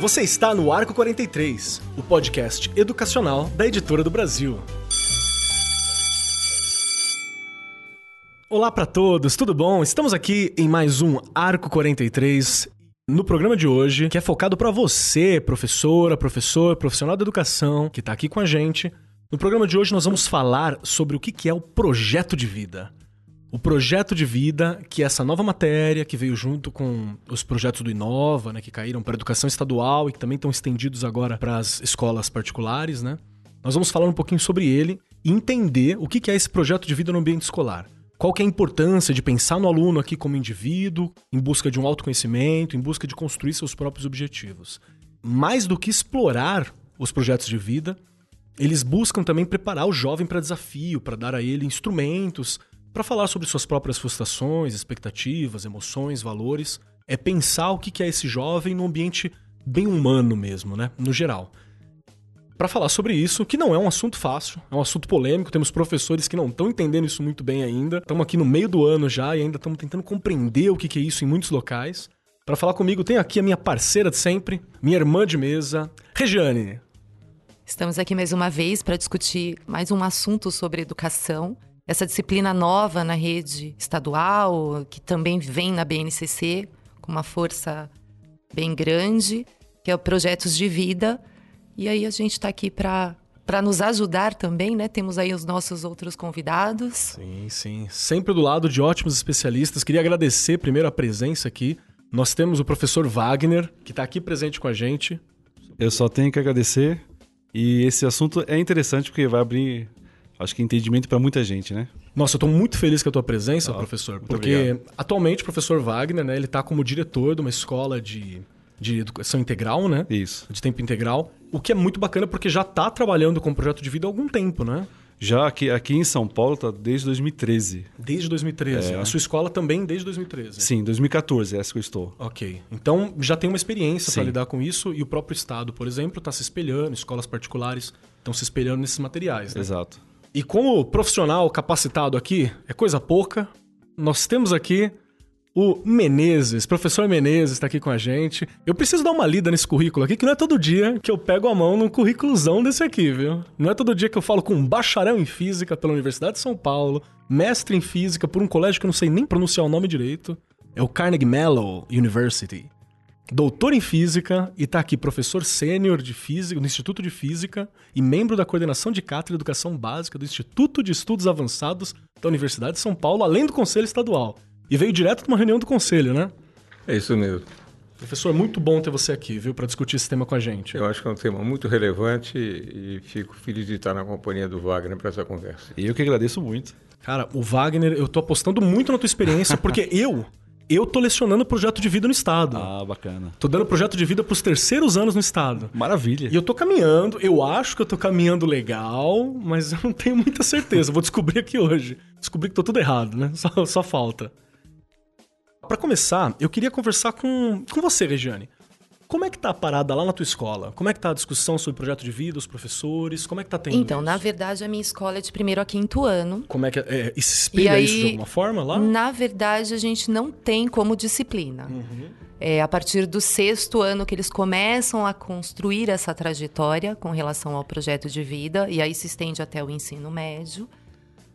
Você está no Arco 43, o podcast educacional da Editora do Brasil. Olá para todos, tudo bom? Estamos aqui em mais um Arco 43 no programa de hoje, que é focado para você, professora, professor, profissional da educação, que está aqui com a gente. No programa de hoje nós vamos falar sobre o que é o projeto de vida. O projeto de vida, que é essa nova matéria que veio junto com os projetos do Inova, né, que caíram para a educação estadual e que também estão estendidos agora para as escolas particulares, né? Nós vamos falar um pouquinho sobre ele e entender o que é esse projeto de vida no ambiente escolar. Qual que é a importância de pensar no aluno aqui como indivíduo, em busca de um autoconhecimento, em busca de construir seus próprios objetivos. Mais do que explorar os projetos de vida, eles buscam também preparar o jovem para desafio, para dar a ele instrumentos para falar sobre suas próprias frustrações, expectativas, emoções, valores. É pensar o que é esse jovem num ambiente bem humano mesmo, né? No geral para falar sobre isso, que não é um assunto fácil, é um assunto polêmico. Temos professores que não estão entendendo isso muito bem ainda. Estamos aqui no meio do ano já e ainda estamos tentando compreender o que é isso em muitos locais. Para falar comigo, tenho aqui a minha parceira de sempre, minha irmã de mesa, Regiane. Estamos aqui mais uma vez para discutir mais um assunto sobre educação. Essa disciplina nova na rede estadual, que também vem na BNCC com uma força bem grande, que é o Projetos de Vida, e aí a gente está aqui para para nos ajudar também, né? Temos aí os nossos outros convidados. Sim, sim. Sempre do lado de ótimos especialistas. Queria agradecer primeiro a presença aqui. Nós temos o professor Wagner, que está aqui presente com a gente. Eu só tenho que agradecer. E esse assunto é interessante porque vai abrir, acho que, entendimento para muita gente, né? Nossa, eu estou muito feliz com a tua presença, ah, professor. Porque obrigado. atualmente o professor Wagner, né, ele está como diretor de uma escola de de educação integral, né? Isso. De tempo integral. O que é muito bacana porque já está trabalhando com o projeto de vida há algum tempo, né? Já aqui, aqui em São Paulo está desde 2013. Desde 2013. É. A sua escola também desde 2013. Sim, 2014, essa que eu estou. Ok. Então já tem uma experiência para lidar com isso e o próprio Estado, por exemplo, está se espelhando, escolas particulares estão se espelhando nesses materiais. Né? Exato. E como profissional capacitado aqui, é coisa pouca, nós temos aqui o Menezes, professor Menezes está aqui com a gente. Eu preciso dar uma lida nesse currículo aqui, que não é todo dia que eu pego a mão num currículozão desse aqui, viu? Não é todo dia que eu falo com um bacharel em física pela Universidade de São Paulo, mestre em física por um colégio que eu não sei nem pronunciar o nome direito. É o Carnegie Mellon University. Doutor em física e está aqui professor sênior de física no Instituto de Física e membro da coordenação de cátedra de educação básica do Instituto de Estudos Avançados da Universidade de São Paulo, além do Conselho Estadual. E veio direto de uma reunião do conselho, né? É isso mesmo. Professor, é muito bom ter você aqui, viu, para discutir esse tema com a gente. Eu acho que é um tema muito relevante e fico feliz de estar na companhia do Wagner para essa conversa. E eu que agradeço muito. Cara, o Wagner, eu tô apostando muito na tua experiência, porque eu, eu tô lecionando projeto de vida no Estado. Ah, bacana. Tô dando projeto de vida pros terceiros anos no Estado. Maravilha. E eu tô caminhando, eu acho que eu tô caminhando legal, mas eu não tenho muita certeza. Vou descobrir aqui hoje. Descobri que tô tudo errado, né? Só, só falta para começar, eu queria conversar com, com você, Regiane. Como é que tá a parada lá na tua escola? Como é que tá a discussão sobre o projeto de vida, os professores? Como é que tá tendo Então, isso? na verdade, a minha escola é de primeiro a quinto ano. Como é que é? E se inspira aí, isso de alguma forma lá? Na verdade, a gente não tem como disciplina. Uhum. É a partir do sexto ano que eles começam a construir essa trajetória com relação ao projeto de vida, e aí se estende até o ensino médio.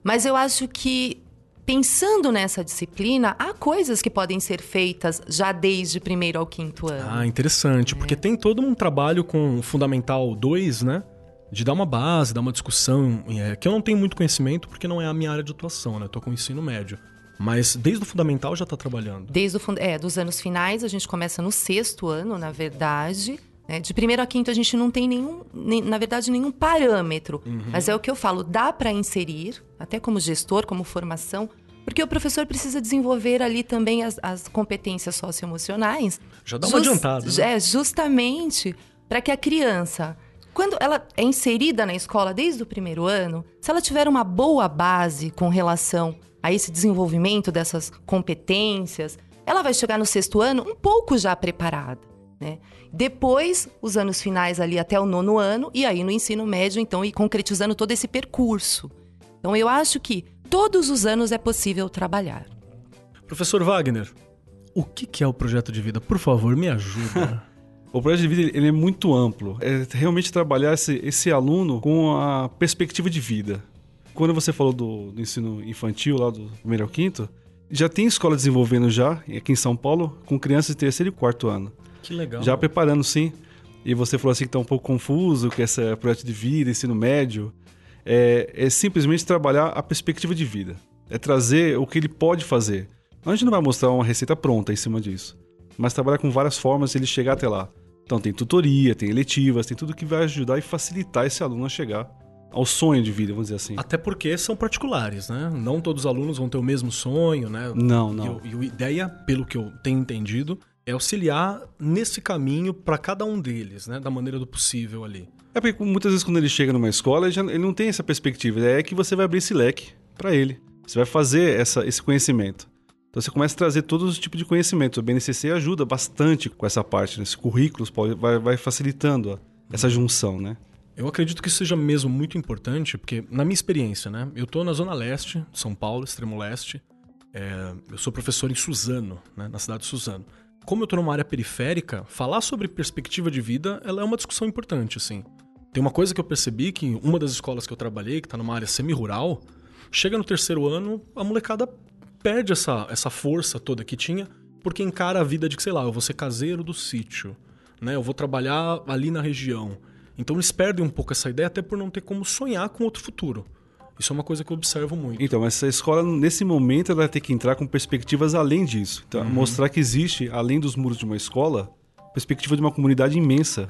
Mas eu acho que pensando nessa disciplina, há coisas que podem ser feitas já desde primeiro ao quinto ano. Ah, interessante, é. porque tem todo um trabalho com Fundamental 2, né? De dar uma base, dar uma discussão, é, que eu não tenho muito conhecimento porque não é a minha área de atuação, né? Eu tô com o ensino médio. Mas desde o fundamental já está trabalhando? Desde o é, dos anos finais, a gente começa no sexto ano, na verdade. Né? De primeiro a quinto, a gente não tem nenhum, nem, na verdade, nenhum parâmetro. Uhum. Mas é o que eu falo, dá para inserir, até como gestor, como formação, porque o professor precisa desenvolver ali também as, as competências socioemocionais. Já dá uma just, adiantada. Né? É, justamente para que a criança, quando ela é inserida na escola desde o primeiro ano, se ela tiver uma boa base com relação a esse desenvolvimento dessas competências, ela vai chegar no sexto ano um pouco já preparada. Né? Depois, os anos finais ali até o nono ano, e aí no ensino médio, então, e concretizando todo esse percurso. Então, eu acho que todos os anos é possível trabalhar. Professor Wagner, o que é o projeto de vida? Por favor, me ajuda. O projeto de vida ele é muito amplo. É realmente trabalhar esse, esse aluno com a perspectiva de vida. Quando você falou do, do ensino infantil, lá do primeiro ao quinto, já tem escola desenvolvendo já, aqui em São Paulo, com crianças de terceiro e quarto ano. que legal. Já preparando, sim. E você falou assim que está um pouco confuso, que esse é projeto de vida, ensino médio. É, é simplesmente trabalhar a perspectiva de vida. É trazer o que ele pode fazer. A gente não vai mostrar uma receita pronta em cima disso. Mas trabalhar com várias formas de ele chegar até lá. Então tem tutoria, tem eletivas, tem tudo que vai ajudar e facilitar esse aluno a chegar ao sonho de vida, vamos dizer assim. Até porque são particulares, né? Não todos os alunos vão ter o mesmo sonho, né? Não, não. E, e a ideia, pelo que eu tenho entendido, é auxiliar nesse caminho para cada um deles, né? Da maneira do possível ali. É porque muitas vezes quando ele chega numa escola, ele, já- ele não tem essa perspectiva. É que você vai abrir esse leque para ele. Você vai fazer essa, esse conhecimento. Então você começa a trazer todos os tipos de conhecimento. O BNCC ajuda bastante com essa parte. Né? Esse currículos pode- vai, vai facilitando ó, essa junção, né? Eu acredito que isso seja mesmo muito importante, porque na minha experiência, né? Eu tô na Zona Leste, São Paulo, extremo leste. É, eu sou professor em Suzano, né? Na cidade de Suzano. Como eu tô numa área periférica, falar sobre perspectiva de vida, ela é uma discussão importante, assim. Tem uma coisa que eu percebi que uma das escolas que eu trabalhei, que tá numa área semi-rural, chega no terceiro ano, a molecada perde essa, essa força toda que tinha, porque encara a vida de que, sei lá, eu vou ser caseiro do sítio, né? Eu vou trabalhar ali na região. Então eles perdem um pouco essa ideia, até por não ter como sonhar com outro futuro. Isso é uma coisa que eu observo muito. Então, essa escola, nesse momento, ela vai ter que entrar com perspectivas além disso. Então, mostrar que existe, além dos muros de uma escola, perspectiva de uma comunidade imensa.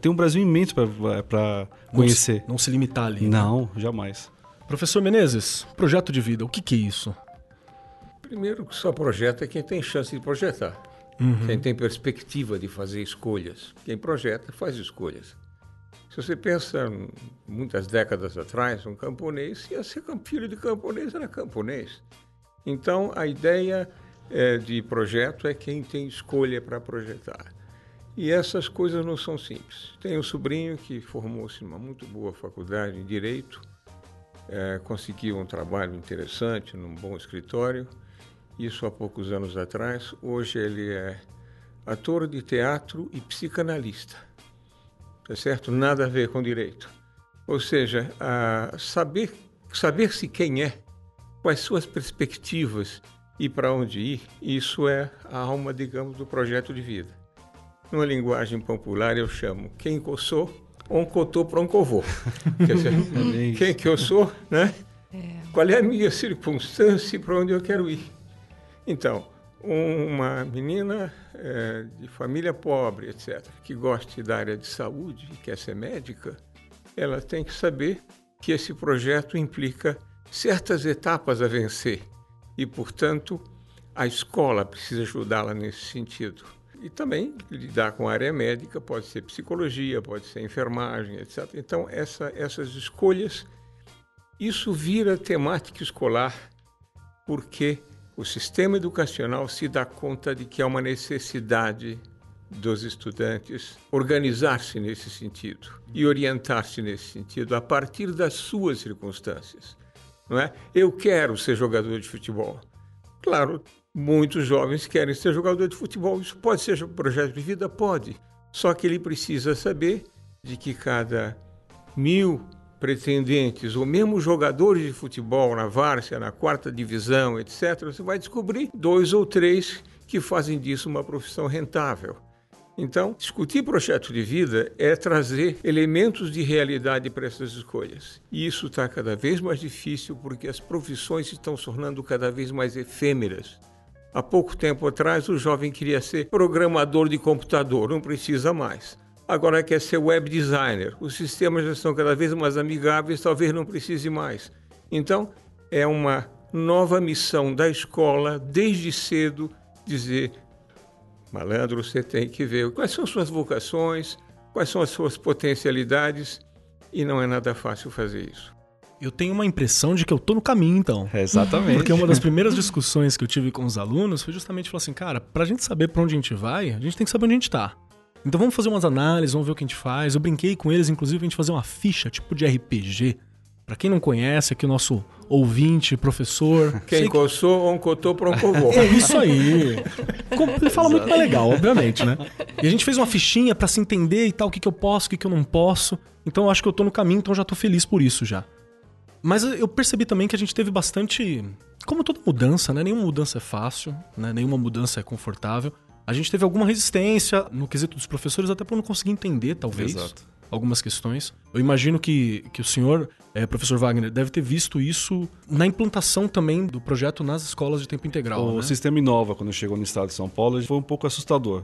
Tem um Brasil imenso para Não se- conhecer. Não se limitar ali. né? Não, jamais. Professor Menezes, projeto de vida, o que, que é isso? Primeiro, que só projeta quem tem chance de projetar. Quem tem perspectiva de fazer escolhas. Quem projeta, faz escolhas. Se você pensa muitas décadas atrás, um camponês ia ser filho de camponês, era camponês. Então, a ideia eh, de projeto é quem tem escolha para projetar. E essas coisas não são simples. Tenho um sobrinho que formou-se numa muito boa faculdade em Direito, eh, conseguiu um trabalho interessante num bom escritório, isso há poucos anos atrás. Hoje ele é ator de teatro e psicanalista. Tá certo? Nada a ver com direito. Ou seja, saber saber-se quem é, quais suas perspectivas e para onde ir, isso é a alma, digamos, do projeto de vida. Numa linguagem popular eu chamo quem que eu sou, um cotô para um covô. Quer dizer, quem que eu sou, né? Qual é a minha circunstância e para onde eu quero ir? Então, uma menina eh, de família pobre, etc., que goste da área de saúde e quer ser médica, ela tem que saber que esse projeto implica certas etapas a vencer e, portanto, a escola precisa ajudá-la nesse sentido. E também lidar com a área médica, pode ser psicologia, pode ser enfermagem, etc. Então, essa, essas escolhas, isso vira temática escolar porque o sistema educacional se dá conta de que há uma necessidade dos estudantes organizar-se nesse sentido e orientar-se nesse sentido a partir das suas circunstâncias. Não é? Eu quero ser jogador de futebol. Claro, muitos jovens querem ser jogador de futebol. Isso pode ser um projeto de vida? Pode. Só que ele precisa saber de que cada mil pretendentes, ou mesmo jogadores de futebol na várzea, na quarta divisão, etc., você vai descobrir dois ou três que fazem disso uma profissão rentável. Então, discutir projeto de vida é trazer elementos de realidade para essas escolhas. E isso está cada vez mais difícil porque as profissões se estão tornando cada vez mais efêmeras. Há pouco tempo atrás, o jovem queria ser programador de computador, não precisa mais. Agora quer ser web designer. Os sistemas já estão cada vez mais amigáveis, talvez não precise mais. Então, é uma nova missão da escola, desde cedo, dizer: malandro, você tem que ver quais são suas vocações, quais são as suas potencialidades, e não é nada fácil fazer isso. Eu tenho uma impressão de que eu tô no caminho, então. É, exatamente. Porque uma das primeiras discussões que eu tive com os alunos foi justamente falar assim, cara, pra gente saber pra onde a gente vai, a gente tem que saber onde a gente tá. Então vamos fazer umas análises, vamos ver o que a gente faz. Eu brinquei com eles, inclusive, a gente fazer uma ficha tipo de RPG. Pra quem não conhece, aqui o nosso ouvinte, professor. Quem coçou, um cotou para um covô. É isso aí. Ele fala muito mais legal, obviamente, né? E a gente fez uma fichinha pra se entender e tal, o que, que eu posso, o que, que eu não posso. Então eu acho que eu tô no caminho, então já tô feliz por isso já. Mas eu percebi também que a gente teve bastante. Como toda mudança, né? Nenhuma mudança é fácil, né? Nenhuma mudança é confortável. A gente teve alguma resistência no quesito dos professores, até por não conseguir entender, talvez, Exato. algumas questões. Eu imagino que, que o senhor, eh, professor Wagner, deve ter visto isso na implantação também do projeto nas escolas de tempo integral. O né? sistema Inova, quando chegou no estado de São Paulo, foi um pouco assustador.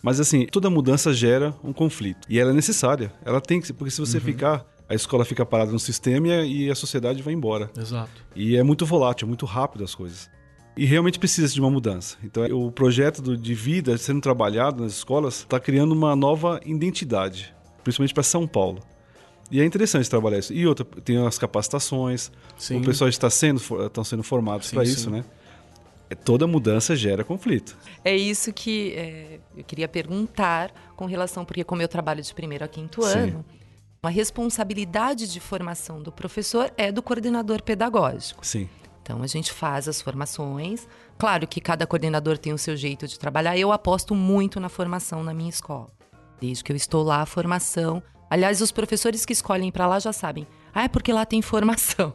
Mas assim, toda mudança gera um conflito. E ela é necessária. Ela tem que ser, porque se você ficar, a escola fica parada no sistema e a, e a sociedade vai embora. Exato. E é muito volátil, muito rápido as coisas. E realmente precisa de uma mudança. Então, o projeto do- de vida sendo trabalhado nas escolas está criando uma nova identidade, principalmente para São Paulo. E é interessante trabalhar isso. E outra, tem as capacitações, Sim. o pessoal está sendo, estão sendo formados Sim, para sim. isso, né? É, Toda mudança gera conflito. É isso que é, eu queria perguntar com relação, porque como eu trabalho de primeiro a quinto Sim. ano, a responsabilidade de formação do professor é do coordenador pedagógico. Sim. Então a gente faz as formações. Claro que cada coordenador tem o seu jeito de trabalhar. Eu aposto muito na formação na minha escola. Desde que eu estou lá, a formação. Aliás, os professores que escolhem para lá já sabem. Ah, é porque lá tem formação.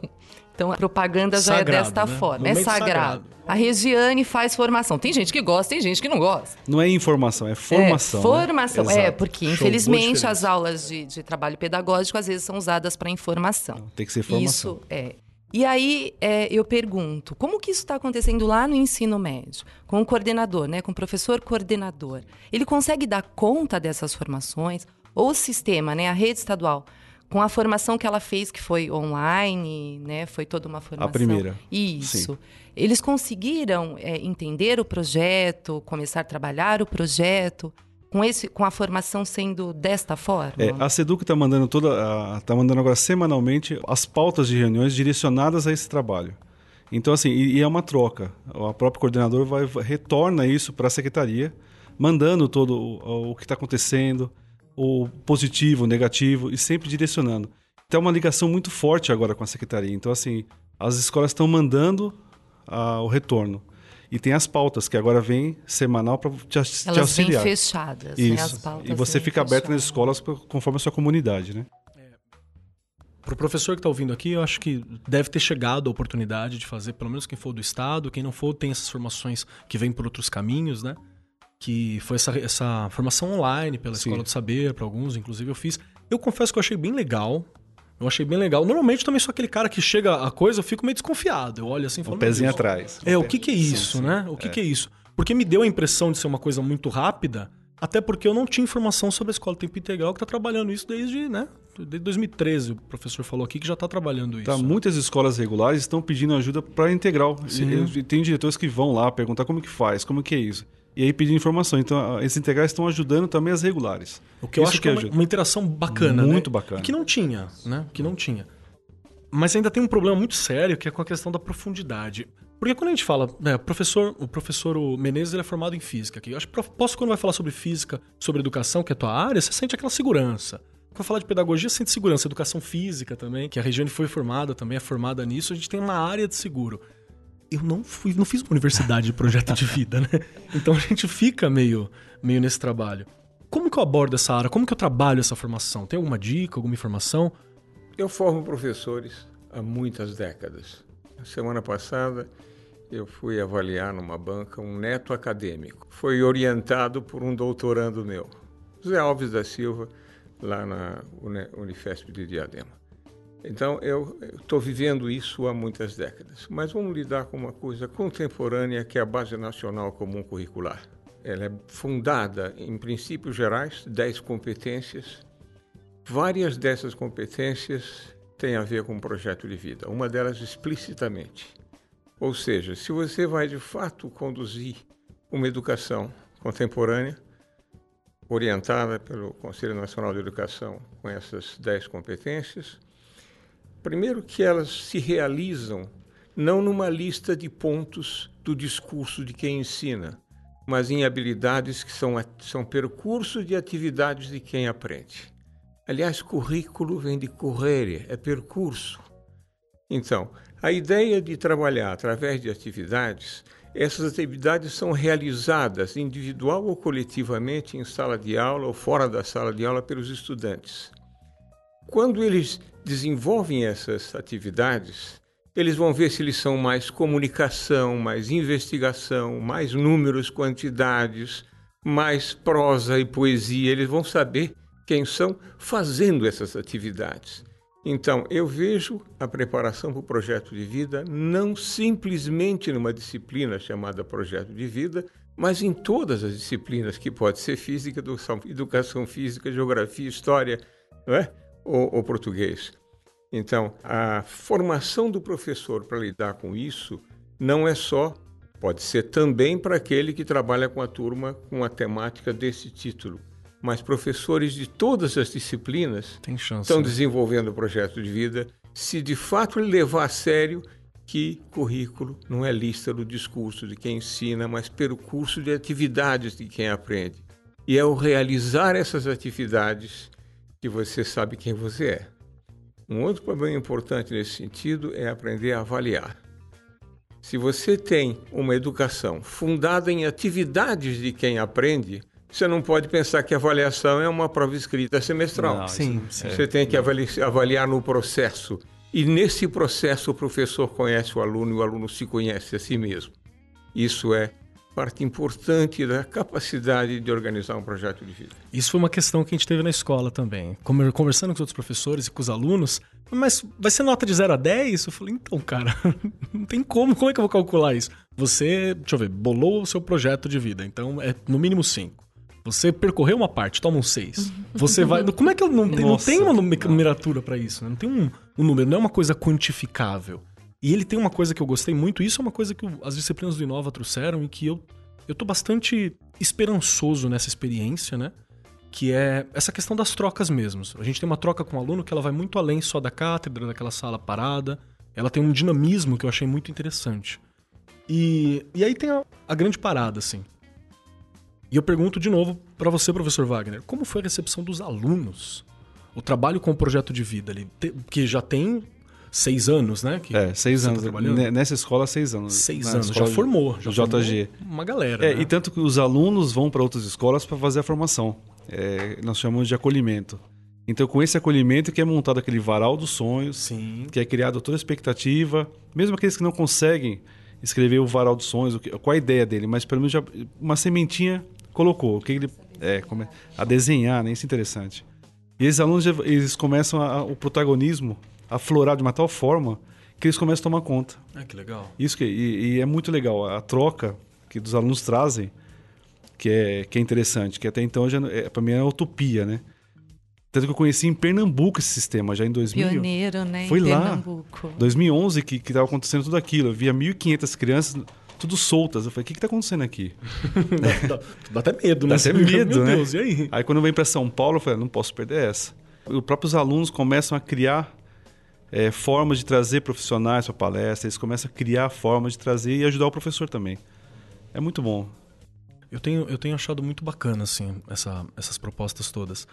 Então a propaganda já Sagrado, é desta né? forma. É sagrado. sagrado. A Regiane faz formação. Tem gente que gosta, tem gente que não gosta. Não é informação, é formação. É, né? formação. É, Exato. porque Show, infelizmente as aulas de, de trabalho pedagógico às vezes são usadas para informação. Tem que ser formação. Isso é. E aí é, eu pergunto, como que isso está acontecendo lá no ensino médio? Com o coordenador, né? Com o professor coordenador. Ele consegue dar conta dessas formações? Ou o sistema, né? A rede estadual, com a formação que ela fez, que foi online, né? Foi toda uma formação. primeira. Isso. Eles conseguiram é, entender o projeto, começar a trabalhar o projeto, com, esse, com a formação sendo desta forma? É, a Seduc está mandando toda, a- tá mandando agora semanalmente as pautas de reuniões direcionadas a esse trabalho. Então assim, e, e é uma troca. O próprio coordenador vai- retorna isso para a secretaria, mandando todo o, o que está acontecendo, o positivo, o negativo e sempre direcionando. Então é uma ligação muito forte agora com a secretaria. Então assim, as escolas estão mandando ah, o retorno. E tem as pautas que agora vem semanal para te, te Elas vêm auxiliar. fechadas, né? As Isso. pautas E você fica aberto nas fechadas. escolas conforme a sua comunidade, né? Pro professor que tá ouvindo aqui, eu acho que deve ter chegado a oportunidade de fazer, pelo menos quem for do estado, quem não for, tem essas formações que vêm por outros caminhos, né? Que foi essa, essa formação online pela Sim. Escola do Saber, para alguns, inclusive eu fiz. Eu confesso que eu achei bem legal. Eu achei bem legal. Normalmente também sou aquele cara que chega a coisa, eu fico meio desconfiado. Eu olho assim e falo, Um "Meu pezinho atrás. É, o que que é isso, sim. né? O que que é isso? Porque me deu a impressão de ser uma coisa muito rápida, até porque eu não tinha informação sobre a escola tempo integral que tá trabalhando isso desde, né? Desde 2013, o professor falou aqui que já tá trabalhando isso. Tá, muitas escolas regulares estão pedindo ajuda para integral. Sim. E- e tem diretores que vão lá perguntar como que faz, como que é isso. E aí pedindo informação. Então, esses integrais estão ajudando também as regulares. O que eu Isso acho que é uma, uma interação bacana, Muito né? bacana. E que não tinha, né? Que não tinha. Mas ainda tem um problema muito sério que é com a questão da profundidade. Porque quando a gente fala, né, professor, o professor Menezes ele é formado em física. Eu acho que posso quando vai falar sobre física, sobre educação, que é a tua área, você sente aquela segurança. Quando falar de pedagogia, sente segurança, educação física também, que a Regiane foi formada também, é formada nisso, a gente tem uma área de seguro. Eu não fui, não fiz uma universidade de projeto de vida, né? Então a gente fica meio, meio nesse trabalho. Como que eu abordo essa área? Como que eu trabalho essa formação? Tem alguma dica, alguma informação? Eu formo professores há muitas décadas. Na semana passada, eu fui avaliar numa banca um neto acadêmico. Foi orientado por um doutorando meu, José Alves da Silva, lá na Uni- Unifesp de Diadema. Então, eu estou vivendo isso há muitas décadas. Mas vamos lidar com uma coisa contemporânea que é a Base Nacional Comum Curricular. Ela é fundada em princípios gerais, 10 competências, Várias dessas competências têm a ver com o projeto de vida, uma delas explicitamente. Ou seja, se você vai de fato conduzir uma educação contemporânea, orientada pelo Conselho Nacional de Educação com essas dez competências, primeiro que elas se realizam não numa lista de pontos do discurso de quem ensina, mas em habilidades que são, são percurso de atividades de quem aprende. Aliás, currículo vem de correre, é percurso. Então, A ideia de trabalhar através de atividades, essas atividades são realizadas individual ou coletivamente em sala de aula ou fora da sala de aula pelos estudantes. Quando eles desenvolvem essas atividades, eles vão ver se eles são mais comunicação, mais investigação, mais números, quantidades, mais prosa e poesia. Eles vão saber quem são fazendo essas atividades. Então, eu vejo a preparação para o projeto de vida não simplesmente numa disciplina chamada projeto de vida, mas em todas as disciplinas, que pode ser física, educação, educação física, geografia, história não é? Ou, ou português. Então, a formação do professor para lidar com isso não é só, pode ser também para aquele que trabalha com a turma com a temática desse título, mas professores de todas as disciplinas estão né? desenvolvendo o projeto de vida se de fato ele levar a sério que currículo não é lista do discurso de quem ensina, mas percurso de atividades de quem aprende. E é o realizar essas atividades que você sabe quem você é. Um outro problema importante nesse sentido é aprender a avaliar. Se você tem uma educação fundada em atividades de quem aprende, você não pode pensar que a avaliação é uma prova escrita semestral. Não, sim, Você tem que avaliar no processo. E nesse processo o professor conhece o aluno e o aluno se conhece a si mesmo. Isso é parte importante da capacidade de organizar um projeto de vida. Isso foi uma questão que a gente teve na escola também. Conversando com os outros professores e com os alunos, mas vai ser nota de 0 a 10? Eu falei, então, cara, não tem como, como é que eu vou calcular isso? Você, deixa eu ver, bolou o seu projeto de vida, então é no mínimo 5. Você percorreu uma parte, toma um 6. Você vai. Como é que eu não, tem, não tem uma numeratura para isso? Né? Não tem um, um número, não é uma coisa quantificável. E ele tem uma coisa que eu gostei muito, isso é uma coisa que as disciplinas do Inova trouxeram e que eu, eu tô bastante esperançoso nessa experiência, né? Que é essa questão das trocas mesmo. A gente tem uma troca com o aluno que ela vai muito além só da cátedra, daquela sala parada. Ela tem um dinamismo que eu achei muito interessante. E, e aí tem a, a grande parada, assim. E eu pergunto de novo para você, professor Wagner, como foi a recepção dos alunos? O trabalho com o projeto de vida ali, que já tem seis anos, né? Que é, seis tá anos. Tá Nessa escola, seis anos. Seis anos, já formou. Já JG. Formou uma galera. É, né? E tanto que os alunos vão para outras escolas para fazer a formação. É, nós chamamos de acolhimento. Então, com esse acolhimento que é montado aquele varal dos sonhos, Sim. que é criado toda a expectativa, mesmo aqueles que não conseguem escrever o varal dos sonhos, qual a ideia dele, mas pelo menos já uma sementinha colocou, o que ele é, come, a desenhar, né? Isso é interessante. E esses alunos eles começam a, o protagonismo aflorar de uma tal forma que eles começam a tomar conta. Ah, que legal. Isso que, e, e é muito legal a troca que dos alunos trazem, que é, que é interessante, que até então é, para mim é utopia, né? Tanto que eu conheci em Pernambuco esse sistema, já em 2000. Pioneiro, né? Foi em lá, Pernambuco. 2011, que estava acontecendo tudo aquilo. Eu via 1.500 crianças tudo soltas. Eu falei, o que está acontecendo aqui? dá, dá, até medo, né? Dá até medo, Meu né? Deus, e aí? Aí quando eu venho para São Paulo, eu falei, não posso perder essa. Os próprios alunos começam a criar é, formas de trazer profissionais para a palestra, eles começam a criar formas de trazer e ajudar o professor também. É muito bom. Eu tenho, eu tenho achado muito bacana, assim, essa, essas propostas todas.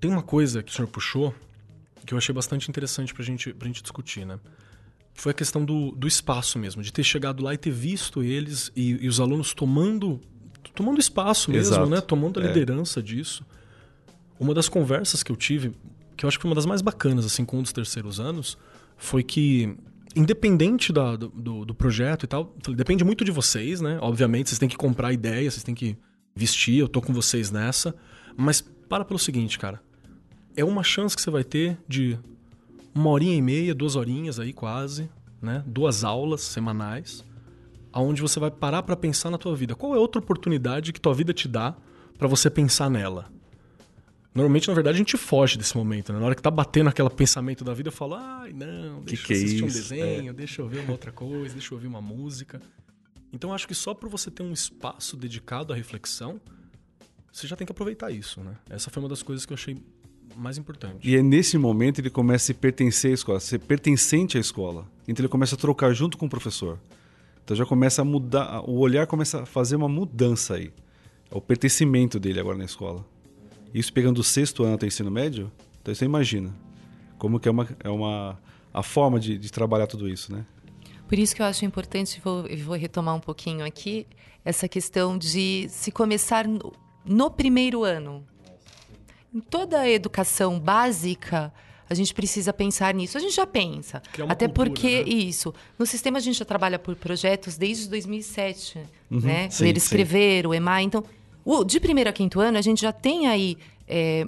Tem uma coisa que o senhor puxou que eu achei bastante interessante para gente, a gente discutir, né? Foi a questão do, do espaço mesmo, de ter chegado lá e ter visto eles e, e os alunos tomando tomando espaço mesmo, Exato. né? Tomando a É. liderança disso. Uma das conversas que eu tive, que eu acho que foi uma das mais bacanas, assim, com um dos terceiros anos, foi que, independente da- do, do, projeto e tal, depende muito de vocês, né? Obviamente, vocês têm que comprar a ideia, vocês têm que vestir, eu tô com vocês nessa. Mas para pelo seguinte, cara. É uma chance que você vai ter de uma horinha e meia, duas horinhas aí quase, né? Duas aulas semanais, aonde você vai parar para pensar na tua vida. Qual é outra oportunidade que tua vida te dá para você pensar nela? Normalmente, na verdade, a gente foge desse momento, né? Na hora que tá batendo aquele pensamento da vida, eu falo, ai, não, deixa que eu é assistir um isso? desenho, deixa eu ver uma outra coisa, deixa eu ouvir uma música. Então, acho que só por você ter um espaço dedicado à reflexão, você já tem que aproveitar isso, né? Essa foi uma das coisas que eu achei mais importante. E é nesse momento ele começa a se pertencer à escola, ser pertencente à escola. Então ele começa a trocar junto com o professor. Então já começa a mudar, o olhar começa a fazer uma mudança aí. É o pertencimento dele agora na escola. Isso pegando o sexto ano até o ensino médio, então você imagina como que é uma, é uma a forma de, de trabalhar tudo isso, né? Por isso que eu acho importante, vou, vou retomar um pouquinho aqui, essa questão de se começar no, no primeiro ano. Em toda a educação básica, a gente precisa pensar nisso. A gente já pensa. Até cultura, porque, né? isso, no sistema a gente já trabalha por projetos desde 2007, uhum, né? Sim, Ler, escrever, sim. o EMAI. Então, o, de primeiro a quinto ano, a gente já tem aí é,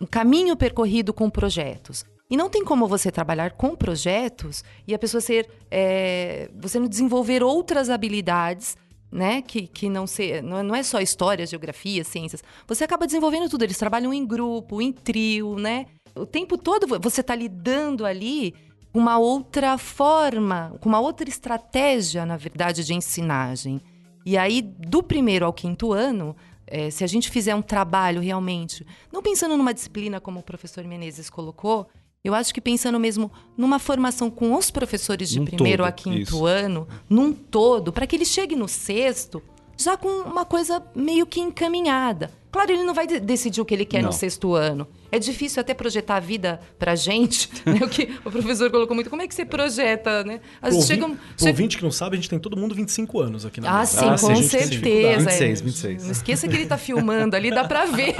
um caminho percorrido com projetos. E não tem como você trabalhar com projetos e a pessoa ser. É, você não desenvolver outras habilidades, né? Que, que não, ser, não é só história, geografia, ciências. Você acaba desenvolvendo tudo. Eles trabalham em grupo, em trio, né? O tempo todo você está lidando ali com uma outra forma, com uma outra estratégia, na verdade, de ensinagem. E aí, do primeiro ao quinto ano, é, se a gente fizer um trabalho realmente, não pensando numa disciplina como o professor Menezes colocou, eu acho que pensando mesmo numa formação com os professores de num primeiro todo, a quinto isso. ano, num todo, para que ele chegue no sexto já com uma coisa meio que encaminhada. Claro, ele não vai decidir o que ele quer não. no sexto ano. É difícil até projetar a vida pra gente, né? O que o professor colocou muito. Como é que você projeta, né? Às vezes chega, chega... ouvinte que não sabe, a gente tem todo mundo 25 anos aqui na Ah, mesa. sim, ah, com certeza. 26, 26. Não esqueça que ele tá filmando ali, dá pra ver.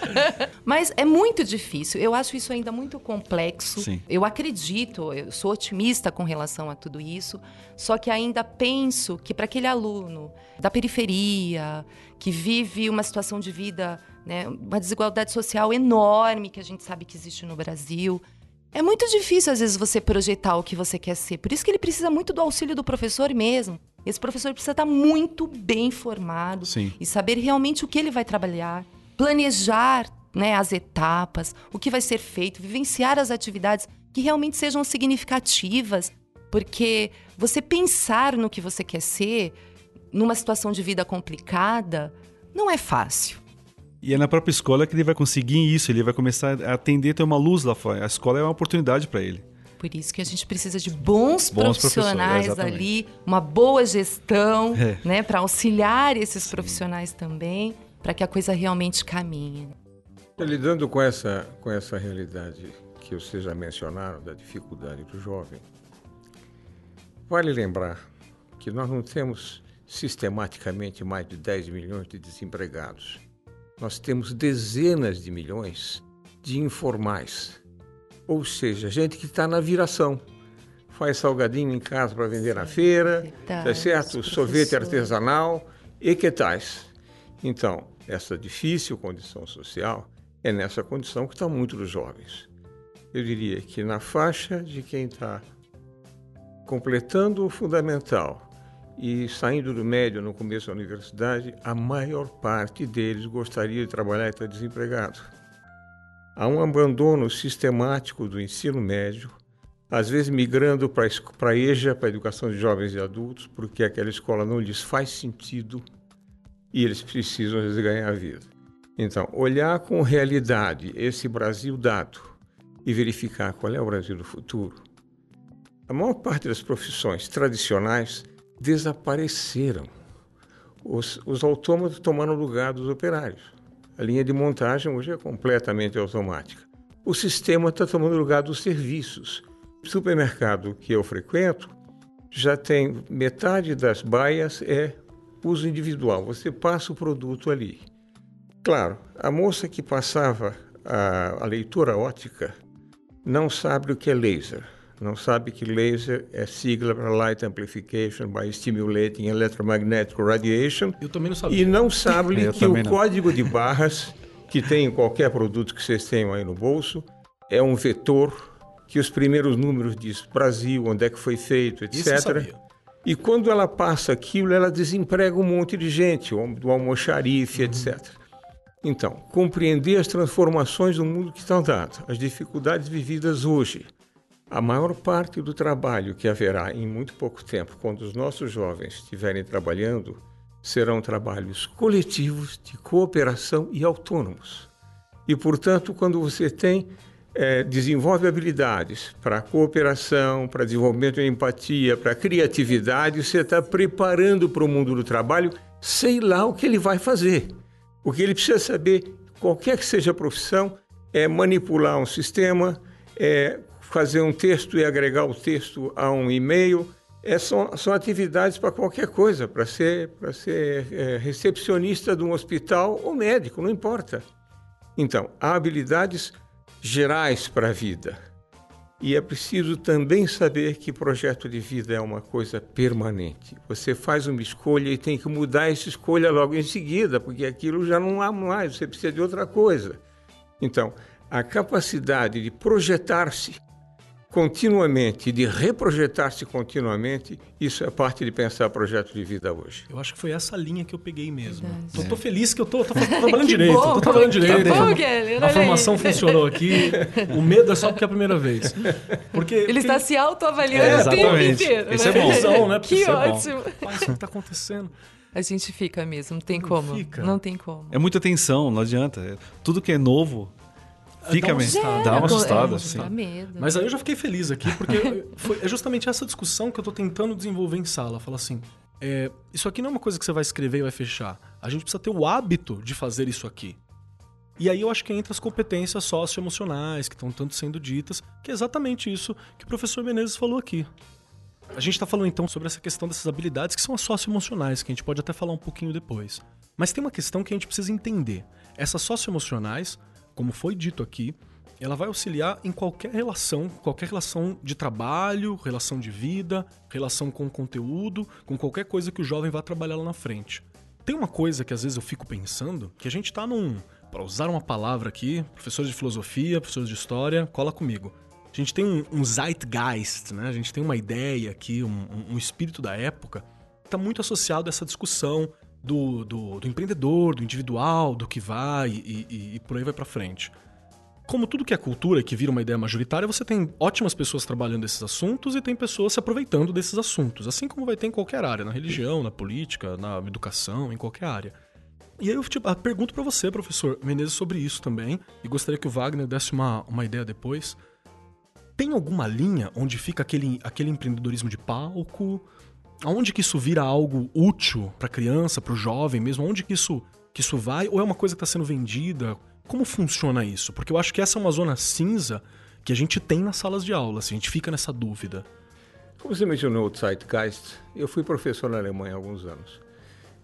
Mas é muito difícil. Eu acho isso ainda muito complexo. Sim. Eu acredito, eu sou otimista com relação a tudo isso, só que ainda penso que para aquele aluno da periferia, que vive uma situação de vida né? Uma desigualdade social enorme que a gente sabe que existe no Brasil. É muito difícil, às vezes, você projetar o que você quer ser. Por isso que ele precisa muito do auxílio do professor mesmo. Esse professor precisa estar muito bem formado Sim. e saber realmente o que ele vai trabalhar, planejar né, as etapas, o que vai ser feito, vivenciar as atividades que realmente sejam significativas. Porque você pensar no que você quer ser numa situação de vida complicada não é fácil. E é na própria escola que ele vai conseguir isso, ele vai começar a atender, ter uma luz lá fora. A escola é uma oportunidade para ele. Por isso que a gente precisa de bons, bons profissionais ali, uma boa gestão, é. né, para auxiliar esses Sim. profissionais também, para que a coisa realmente caminhe. Lidando com essa, com essa realidade que vocês já mencionaram, da dificuldade do jovem, vale lembrar que nós não temos sistematicamente mais de 10 milhões de desempregados nós temos dezenas de milhões de informais. Ou seja, gente que está na viração. Faz salgadinho em casa para vender na feira, tá certo? Sorvete artesanal e que tais. Então, essa difícil condição social é nessa condição que estão tá muitos jovens. Eu diria que na faixa de quem está completando o fundamental e saindo do médio no começo da universidade, a maior parte deles gostaria de trabalhar e está desempregado. Há um abandono sistemático do ensino médio, às vezes migrando para a EJA, para a educação de jovens e adultos, porque aquela escola não lhes faz sentido e eles precisam vezes, ganhar a vida. Então, olhar com realidade esse Brasil dado e verificar qual é o Brasil do futuro. A maior parte das profissões tradicionais desapareceram. Os, os autômatos tomaram lugar dos operários. A linha de montagem hoje é completamente automática. O sistema está tomando lugar dos serviços. O supermercado que eu frequento já tem metade das baias é uso individual. Você passa o produto ali. Claro, a moça que passava a, a leitura ótica não sabe o que é laser não sabe que laser é sigla para Light Amplification by Stimulating Electromagnetic Radiation. Eu também não sabia. E não sabe que o não. código de barras que tem em qualquer produto que vocês tenham aí no bolso é um vetor que os primeiros números diz Brasil, onde é que foi feito, etc. E quando ela passa aquilo, ela desemprega um monte de gente, do almoxarife, uhum. etc. Então, compreender as transformações do mundo que estão dadas, as dificuldades vividas hoje, a maior parte do trabalho que haverá em muito pouco tempo, quando os nossos jovens estiverem trabalhando, serão trabalhos coletivos, de cooperação e autônomos. E, portanto, quando você tem é, desenvolve habilidades para cooperação, para desenvolvimento de empatia, para criatividade, você está preparando para o mundo do trabalho, sei lá o que ele vai fazer. O que ele precisa saber, qualquer que seja a profissão, é manipular um sistema, é fazer um texto e agregar o texto a um e-mail. É, são, são atividades para qualquer coisa, para ser, para ser é, recepcionista de um hospital ou médico, não importa. Então, há habilidades gerais para a vida. E é preciso também saber que projeto de vida é uma coisa permanente. Você faz uma escolha e tem que mudar essa escolha logo em seguida, porque aquilo já não há mais, você precisa de outra coisa. Então, a capacidade de projetar-se continuamente, de reprojetar-se continuamente, isso é parte de pensar projeto de vida hoje. Eu acho que foi essa linha que eu peguei mesmo. Tô, tô, feliz que eu tô, tô, tô trabalhando direito, bom, tô trabalhando direito. Bom, Kelly, a formação funcionou aqui. O medo é só porque é a primeira vez. Porque, Ele porque... está se autoavaliando é, o tempo inteiro. Isso né? é bom. né? Que ótimo. Mas o que está acontecendo? A gente fica mesmo, não tem como. Fica. Não tem como. É muita tensão, não adianta. Tudo que é novo Fica mesmo. Dá uma assustada. É, dá medo. Mas aí eu já fiquei feliz aqui, porque foi, é justamente essa discussão que eu tô tentando desenvolver em sala. Fala assim, é, isso aqui não é uma coisa que você vai escrever e vai fechar. A gente precisa ter o hábito de fazer isso aqui. E aí eu acho que entra as competências socioemocionais que estão tanto sendo ditas, que é exatamente isso que o professor Menezes falou aqui. A gente está falando então sobre essa questão dessas habilidades que são as socioemocionais, que a gente pode até falar um pouquinho depois. Mas tem uma questão que a gente precisa entender. Essas socioemocionais como foi dito aqui, ela vai auxiliar em qualquer relação, qualquer relação de trabalho, relação de vida, relação com conteúdo, com qualquer coisa que o jovem vá trabalhar lá na frente. Tem uma coisa que às vezes eu fico pensando, que a gente tá num, para usar uma palavra aqui, professores de filosofia, professores de história, cola comigo. A gente tem um, um zeitgeist, né? A gente tem uma ideia aqui, um, um espírito da época, está muito associado a essa discussão do, do, do empreendedor, do individual, do que vai e, e, e por aí vai para frente. Como tudo que é cultura, que vira uma ideia majoritária, você tem ótimas pessoas trabalhando esses assuntos e tem pessoas se aproveitando desses assuntos, assim como vai ter em qualquer área, na religião, na política, na educação, em qualquer área. E aí eu tipo, pergunto para você, professor Menezes, sobre isso também, e gostaria que o Wagner desse uma, uma ideia depois. Tem alguma linha onde fica aquele, aquele empreendedorismo de palco, aonde que isso vira algo útil para a criança, para o jovem mesmo? Aonde que isso, que isso vai? Ou é uma coisa que está sendo vendida? Como funciona isso? Porque eu acho que essa é uma zona cinza que a gente tem nas salas de aula, assim, a gente fica nessa dúvida. Como você mencionou o Zeitgeist, eu fui professor na Alemanha há alguns anos.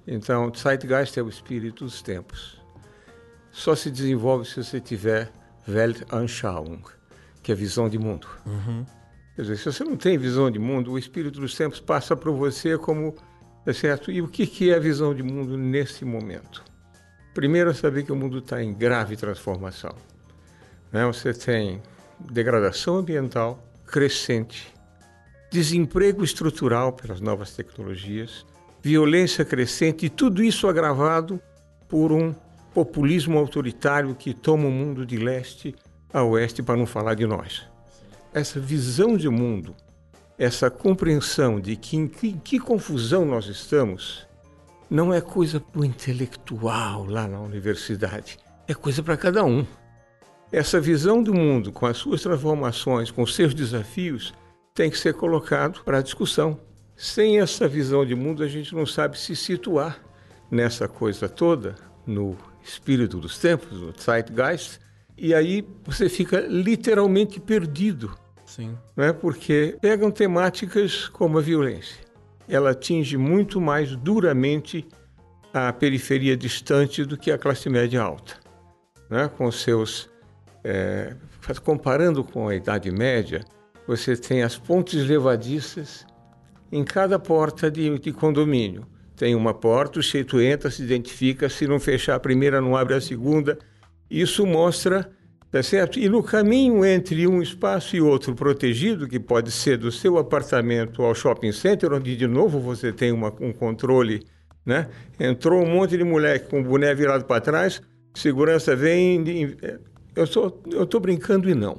Então, Zeitgeist é o espírito dos tempos. Só se desenvolve se você tiver Weltanschauung, que é visão de mundo. Uhum. Quer dizer, se você não tem visão de mundo, o espírito dos tempos passa por você como. É certo? E o que, é a visão de mundo nesse momento? Primeiro, é saber que o mundo está em grave transformação. Né? Você tem degradação ambiental crescente, desemprego estrutural pelas novas tecnologias, violência crescente e tudo isso agravado por um populismo autoritário que toma o mundo de leste a oeste, para não falar de nós essa visão de mundo, essa compreensão de que em que, que confusão nós estamos, não é coisa para o intelectual lá na universidade, é coisa para cada um. Essa visão do mundo, com as suas transformações, com seus desafios, tem que ser colocado para discussão. Sem essa visão de mundo, a gente não sabe se situar nessa coisa toda, no espírito dos tempos, no Zeitgeist, e aí você fica literalmente perdido Sim. Né? Porque pegam temáticas como a violência. Ela atinge muito mais duramente a periferia distante do que a classe média alta. Né? Com seus. É, comparando com a Idade Média, você tem as pontes levadiças em cada porta de, de condomínio. Tem uma porta, o sujeito entra, se identifica, se não fechar a primeira, não abre a segunda. Isso mostra Tá certo? E no caminho entre um espaço e outro protegido, que pode ser do seu apartamento ao shopping center, onde de novo você tem uma, um controle, né? Entrou um monte de moleque com o boné virado para trás, segurança vem. Eu estou eu tô brincando e não.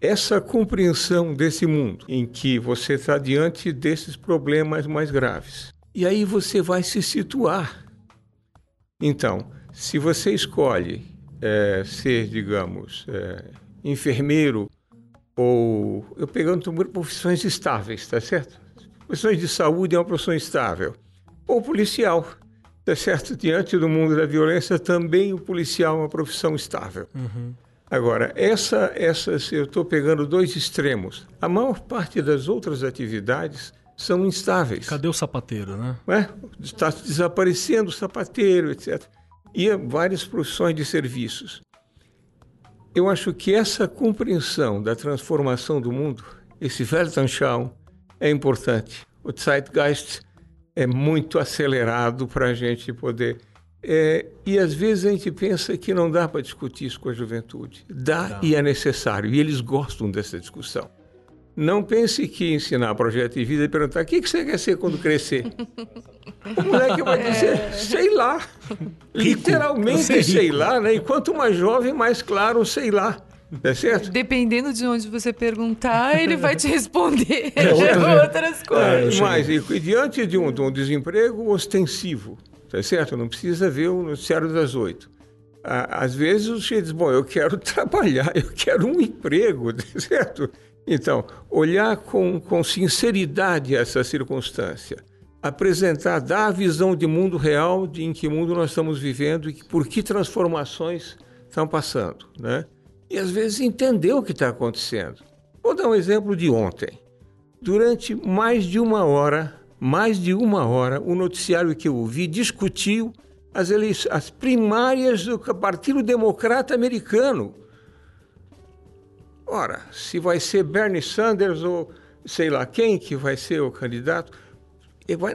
Essa compreensão desse mundo em que você está diante desses problemas mais graves. E aí você vai se situar. Então, se você escolhe é, ser, digamos, é, enfermeiro ou eu pegando profissões estáveis, tá certo? Profissões de saúde é uma profissão estável. Ou policial, tá certo? Diante do mundo da violência, também o policial é uma profissão estável. Uhum. Agora, essa, essas, eu estou pegando dois extremos. A maior parte das outras atividades são instáveis. Cadê o sapateiro, né? É? Está desaparecendo o sapateiro, etc. E várias profissões de serviços. Eu acho que essa compreensão da transformação do mundo, esse Weltanschauung, é importante. O Zeitgeist é muito acelerado para a gente poder. É, e às vezes a gente pensa que não dá para discutir isso com a juventude. Dá não. e é necessário, e eles gostam dessa discussão. Não pense que ensinar projeto de vida e perguntar o que você quer ser quando crescer. O moleque vai dizer, é. sei lá. Rico. Literalmente sei lá, né? E quanto mais jovem, mais claro, sei lá. É certo? Dependendo de onde você perguntar, ele vai te responder é, outra, outras coisas. É, mas e, e diante de um, de um, desemprego ostensivo, tá certo? Não precisa ver o noticiário das oito. Às vezes o chefe diz, bom, eu quero trabalhar, eu quero um emprego, tá certo? Então, olhar com, com sinceridade essa circunstância, apresentar, dar a visão de mundo real, de em que mundo nós estamos vivendo e por que transformações estão passando, né? E às vezes entender o que está acontecendo. Vou dar um exemplo de ontem. Durante mais de uma hora, mais de uma hora, o noticiário que eu ouvi discutiu as, as primárias do Partido Democrata Americano Ora, se vai ser Bernie Sanders ou sei lá quem que vai ser o candidato,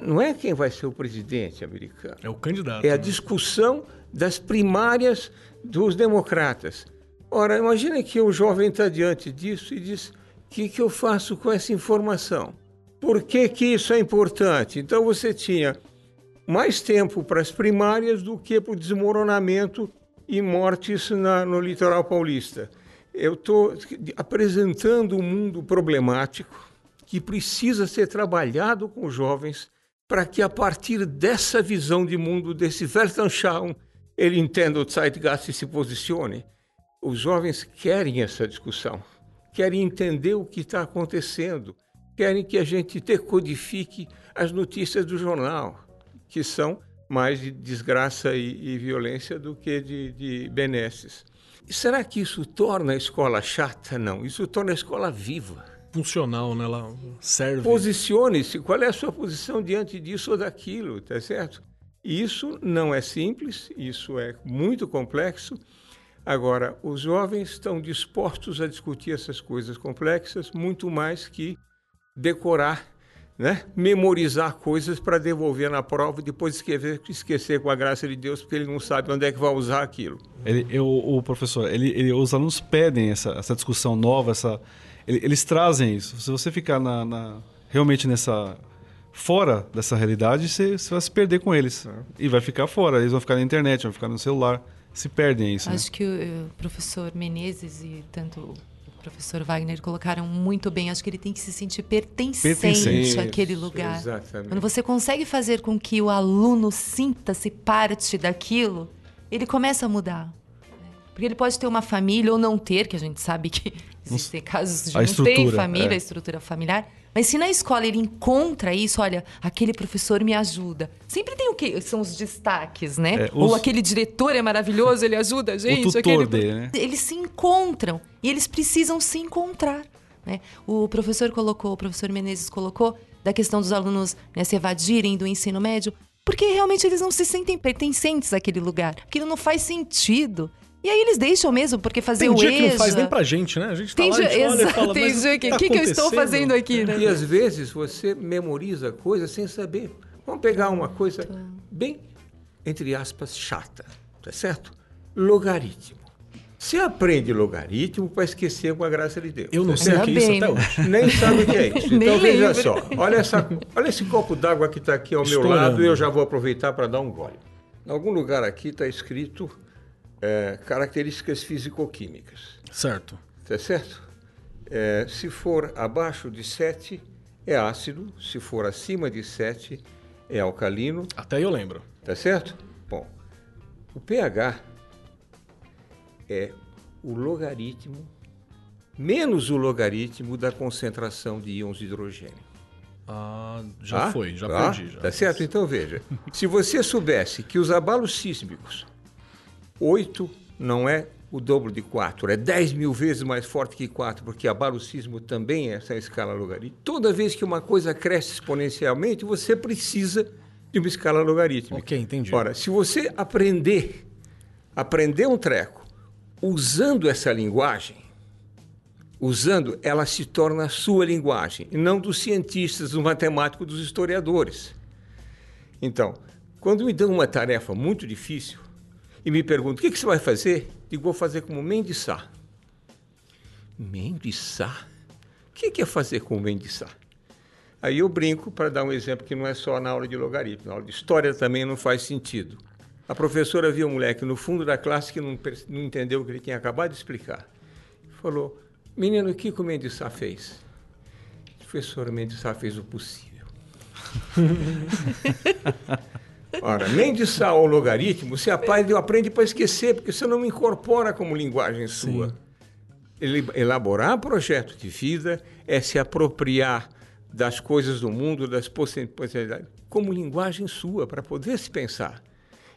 não é quem vai ser o presidente americano. É o candidato. É a né? discussão das primárias dos democratas. Ora, imagine que o jovem está diante disso e diz: o que, que eu faço com essa informação? Por que, que isso é importante? Então você tinha mais tempo para as primárias do que para o desmoronamento e mortes na, no litoral paulista eu estou apresentando um mundo problemático que precisa ser trabalhado com os jovens para que, a partir dessa visão de mundo, desse Weltanschauung, ele entenda o Zeitgeist e se posicione. Os jovens querem essa discussão, querem entender o que está acontecendo, querem que a gente decodifique as notícias do jornal, que são mais de desgraça e, e violência do que de, de benesses. E será que isso torna a escola chata? Não, isso torna a escola viva. Funcional, né? Ela serve. Posicione-se. Qual é a sua posição diante disso ou daquilo, tá certo? Isso não é simples, isso é muito complexo. Agora, os jovens estão dispostos a discutir essas coisas complexas muito mais que decorar né? memorizar coisas para devolver na prova e depois esquecer, esquecer com a graça de Deus, porque ele não sabe onde é que vai usar aquilo. Ele, eu, o professor, ele, ele, os alunos pedem essa, essa discussão nova, essa, eles trazem isso. Se você ficar na, na, realmente nessa fora dessa realidade, você, você vai se perder com eles. É. E vai ficar fora, eles vão ficar na internet, vão ficar no celular. Se perdem isso. Né? Acho né? que o, o professor Menezes e tanto professor Wagner colocaram muito bem. Acho que ele tem que se sentir pertencente, pertencente. àquele lugar. Exatamente. Quando você consegue fazer com que o aluno sinta-se parte daquilo, ele começa a mudar. Porque ele pode ter uma família ou não ter, que a gente sabe que existem casos de a não ter família, é. a estrutura familiar. Mas se na escola ele encontra isso, olha, aquele professor me ajuda. Sempre tem o que são os destaques, né? É, os... Ou aquele diretor é maravilhoso, ele ajuda a gente. O tutor aquele... dele, né? Eles se encontram e eles precisam se encontrar. Né? O professor colocou, o professor Menezes colocou da questão dos alunos né, se evadirem do ensino médio, porque realmente eles não se sentem pertencentes àquele lugar. Aquilo não faz sentido. E aí eles deixam mesmo, porque fazer tem o dia EJA... que não faz nem pra gente, né? A gente tá tem lá, dia, a gente olha e fala, tem dia que, o tá que, que eu estou fazendo aqui, né? E às vezes você memoriza coisas sem saber. Vamos pegar uma coisa bem, entre aspas, chata, tá certo? Logaritmo. Você aprende logaritmo para esquecer com a graça de Deus. Eu não sei o que é isso até hoje. Nem sabe o que é isso. Então veja só, olha, essa, olha esse copo d'água que está aqui ao Estourando. meu lado e eu já vou aproveitar para dar um gole. Em algum lugar aqui está escrito é, características físico-químicas. Certo. Tá certo? É, se for abaixo de 7, é ácido. Se for acima de 7, é alcalino. Até eu lembro. Tá certo? Bom, o pH é o logaritmo menos o logaritmo da concentração de íons de hidrogênio. Ah, já ah, foi, já tá? perdi. Já. Tá certo? Então veja, se você soubesse que os abalos sísmicos 8 não é o dobro de 4, é 10 mil vezes mais forte que 4, porque abala o sismo também é essa escala logarítmica. Toda vez que uma coisa cresce exponencialmente, você precisa de uma escala logarítmica. Ok, entendi. Ora, se você aprender, aprender um treco usando essa linguagem, usando, ela se torna a sua linguagem, e não dos cientistas, dos matemáticos, dos historiadores. Então, quando me dão uma tarefa muito difícil e me perguntam o que, que você vai fazer, digo, vou fazer como Mendes Sá. Mendes? O que, que é fazer com o Mendes? Aí eu brinco para dar um exemplo que não é só na aula de logaritmo, na aula de história também não faz sentido. A professora viu um moleque no fundo da classe que não, não entendeu o que ele tinha acabado de explicar. Falou, menino, o que, o Mendes fez? Professora Mendes Sá fez o possível. Ora, Mendes Sá ou logaritmo, você aprende, aprende para esquecer, porque você não incorpora como linguagem sua. Sim. Elaborar projeto de vida é se apropriar das coisas do mundo, das possibilidades, como linguagem sua, para poder se pensar.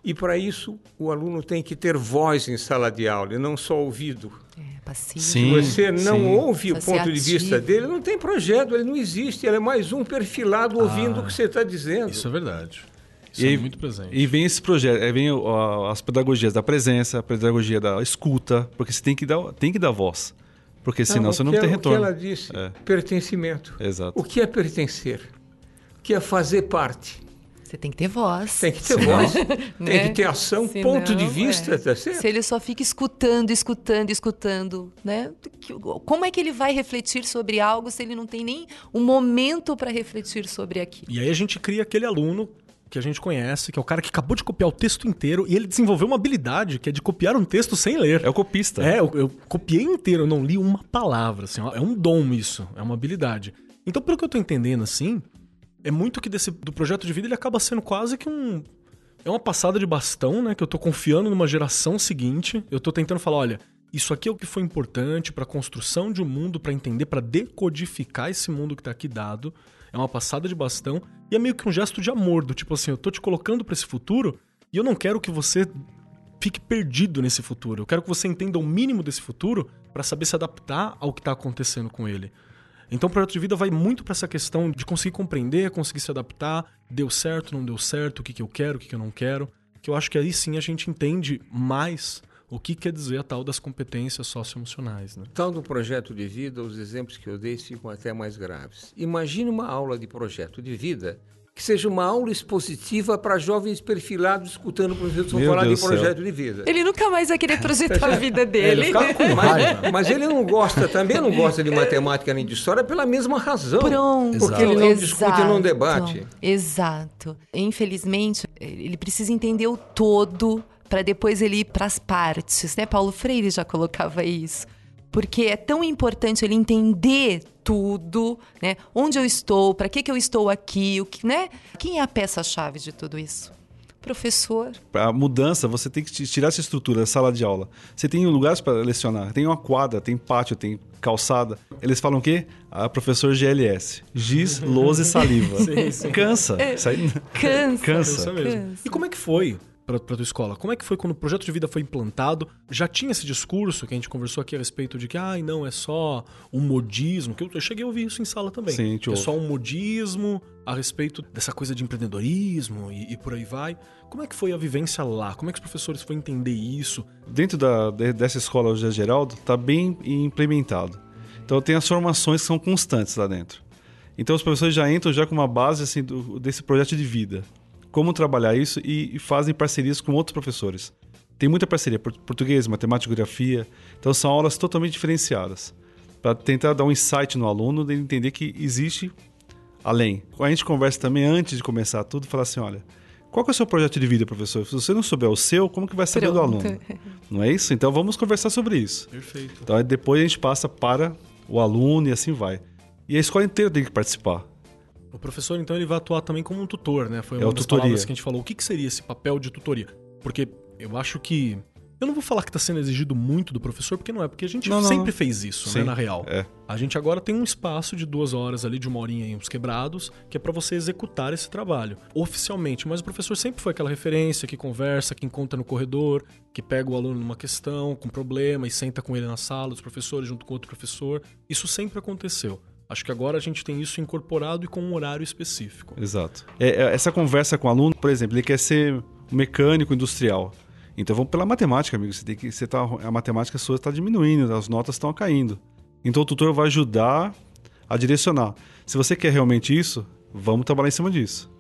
E para isso, o aluno tem que ter voz em sala de aula, e não só ouvido. É, passivo. Sim, Se você não sim. ouve o ponto de vista dele, não tem projeto, ele não existe. Ele é mais um perfilado ouvindo ah, o que você está dizendo. Isso é verdade. Isso e, é muito presente. E vem esse projeto, aí vem as pedagogias da presença, a pedagogia da escuta, porque você tem que dar, tem que dar voz. Porque senão não, você não é, tem retorno. O que ela disse, é. pertencimento. Exato. O que é pertencer? O que é fazer parte? Você tem que ter voz. Tem que ter Senão, voz. né? Tem que ter ação, Senão, ponto de vista, é. tá certo? Se ele só fica escutando, escutando, escutando, né? Como é que ele vai refletir sobre algo se ele não tem nem um momento para refletir sobre aquilo? E aí a gente cria aquele aluno que a gente conhece, que é o cara que acabou de copiar o texto inteiro e ele desenvolveu uma habilidade que é de copiar um texto sem ler. É o copista. É, eu, eu copiei inteiro, eu não li uma palavra. Assim, é um dom isso, é uma habilidade. Então, pelo que eu tô entendendo, assim, é muito que desse, do projeto de vida ele acaba sendo quase que um. É uma passada de bastão, né? Que eu tô confiando numa geração seguinte. Eu tô tentando falar, olha, isso aqui é o que foi importante para a construção de um mundo, para entender, para decodificar esse mundo que tá aqui dado é uma passada de bastão e é meio que um gesto de amor, do tipo assim, eu tô te colocando para esse futuro e eu não quero que você fique perdido nesse futuro. Eu quero que você entenda o mínimo desse futuro para saber se adaptar ao que tá acontecendo com ele. Então o projeto de vida vai muito para essa questão de conseguir compreender, conseguir se adaptar, deu certo, não deu certo, o que, que eu quero, o que, que eu não quero. Que eu acho que aí sim a gente entende mais o que quer dizer a tal das competências socioemocionais. Né? Tal do projeto de vida, os exemplos que eu dei ficam até mais graves. Imagine uma aula de projeto de vida que seja uma aula expositiva para jovens perfilados escutando o professor Meu falar Deus de projeto céu. de vida. Ele nunca mais vai querer projetar a vida dele. É, mas, mas, ele não gosta, também não gosta de matemática nem de história pela mesma razão. Pronto. Porque ele não Exato. discute e não debate. Exato. Infelizmente, ele precisa entender o todo para depois ele ir para as partes, né? Paulo Freire já colocava isso. Porque é tão importante ele entender tudo, né? Onde eu estou, para que, que eu estou aqui, o que, né? Quem é a peça-chave de tudo isso? Professor. A mudança, você tem que tirar essa estrutura da sala de aula. Você tem lugares para lecionar, tem uma quadra, tem pátio, tem calçada. Eles falam o quê? A professor GLS. Giz, lousa e saliva. sim, sim. Cansa. É, cansa. Cansa. Cansa. E como é que foi para tua escola? Como é que foi quando o projeto de vida foi implantado? Já tinha esse discurso que a gente conversou aqui a respeito de que, ai, ah, não, é só um modismo, que eu, eu, cheguei a ouvir isso em sala também. Sim, que é só um modismo a respeito dessa coisa de empreendedorismo e, e, por aí vai. Como é que foi a vivência lá? Como é que os professores foram entender isso? Dentro da, dessa escola José Geraldo, está bem implementado. Então tem as formações que são constantes lá dentro. Então os professores já entram já com uma base assim, do, desse projeto de vida como trabalhar isso e, e fazem parcerias com outros professores. Tem muita parceria, português, matemática, geografia. Então são aulas totalmente diferenciadas para tentar dar um insight no aluno de entender que existe além. A gente conversa também antes de começar tudo, falar assim, olha, qual é o seu projeto de vida, professor? Se você não souber o seu, como que vai saber Pronto. do aluno? Não é isso? Então vamos conversar sobre isso. Perfeito. Então depois a gente passa para o aluno e assim vai. E a escola inteira tem que participar. O professor, então, ele vai atuar também como um tutor, né? Foi é uma das tutoria. palavras que a gente falou. O que, que seria esse papel de tutoria? Porque eu acho que Eu não vou falar que está sendo exigido muito do professor, porque não é, porque a gente Não, sempre não. fez isso, Sim, né, na real. é. A gente agora tem um espaço de duas horas ali, de uma horinha e uns quebrados, que é para você executar esse trabalho, oficialmente. Mas o professor sempre foi aquela referência que conversa, que encontra no corredor, que pega o aluno numa questão, com problema, e senta com ele na sala, os professores junto com outro professor. Isso sempre aconteceu. Acho que agora a gente tem isso incorporado e com um horário específico. Exato. É, é, essa conversa com o aluno, por exemplo, ele quer ser mecânico industrial. Então vamos pela matemática, amigo. Você tem que, você tá, a matemática sua está diminuindo, as notas estão caindo. Então o tutor vai ajudar a direcionar. Se você quer realmente isso, vamos trabalhar em cima disso.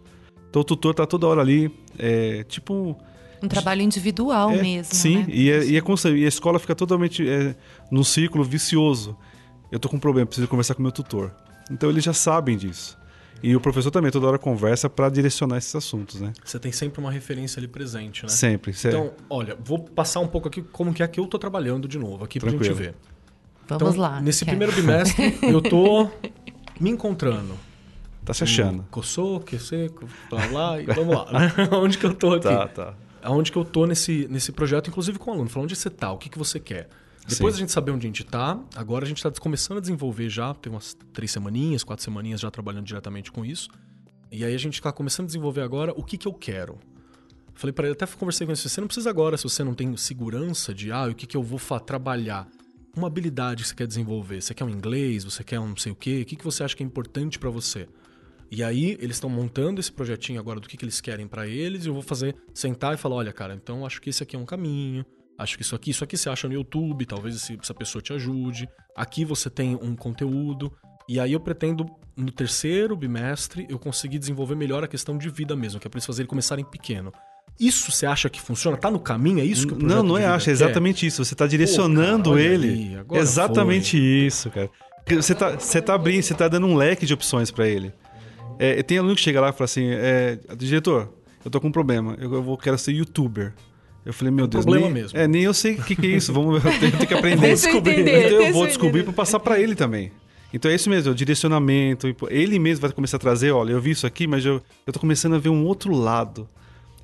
Então o tutor está toda hora ali, é, tipo Um trabalho individual é, mesmo. Sim, né? e, é, e, é e a escola fica totalmente é, num ciclo vicioso. Eu tô com um problema, preciso conversar com meu tutor. Então eles já sabem disso. E o professor também toda hora conversa para direcionar esses assuntos, né? Você tem sempre uma referência ali presente, né? Sempre. Cê- Então, olha, vou passar um pouco aqui como que é que eu tô trabalhando de novo aqui pra gente Tranquilo. ver. Vamos então, lá. Nesse quero. primeiro bimestre, eu tô me encontrando. tá se achando. Coçou, que seco, blá blá, e vamos lá, né? Onde que eu tô aqui? Tá, tá. Aonde que eu tô nesse, nesse projeto, inclusive com o aluno, falando onde você tá, o que, que você quer. Depois Sim. a gente saber onde a gente tá, agora a gente tá começando a desenvolver já, tem umas três semaninhas, quatro semaninhas já trabalhando diretamente com isso. E aí a gente tá começando a desenvolver agora o que que eu quero. Falei para ele, até conversei com ele, você não precisa agora, se você não tem segurança de, ah, o que que eu vou trabalhar. Uma habilidade que você quer desenvolver. Você quer um inglês, você quer um não sei o quê, o que que você acha que é importante para você? E aí, eles estão montando esse projetinho agora do que, que eles querem para eles, e eu vou fazer, sentar e falar: olha, cara, então acho que esse aqui é um caminho, acho que isso aqui, isso aqui você acha no YouTube, talvez essa pessoa te ajude. Aqui você tem um conteúdo. E aí eu pretendo, no terceiro bimestre, eu conseguir desenvolver melhor a questão de vida mesmo, que é pra eles fazerem começarem pequeno. Isso você acha que funciona? Tá no caminho? É isso que o Não, não é acha, é exatamente isso. Você tá direcionando olha ele. aí, exatamente isso, cara. Você tá, você tá abrindo, você tá dando um leque de opções para ele. É, tem aluno que chega lá e fala assim: é, diretor, eu tô com um problema, eu, eu vou, quero ser youtuber. Eu falei, meu Deus, problema nem, mesmo. É, nem eu sei o que, que é isso. Vamos, eu tenho, tenho que aprender. Deixa eu entender, Então eu vou descobrir para passar para ele também. Então é isso mesmo, é o direcionamento. Ele mesmo vai começar a trazer, olha, eu vi isso aqui, mas eu, eu tô começando a ver um outro lado.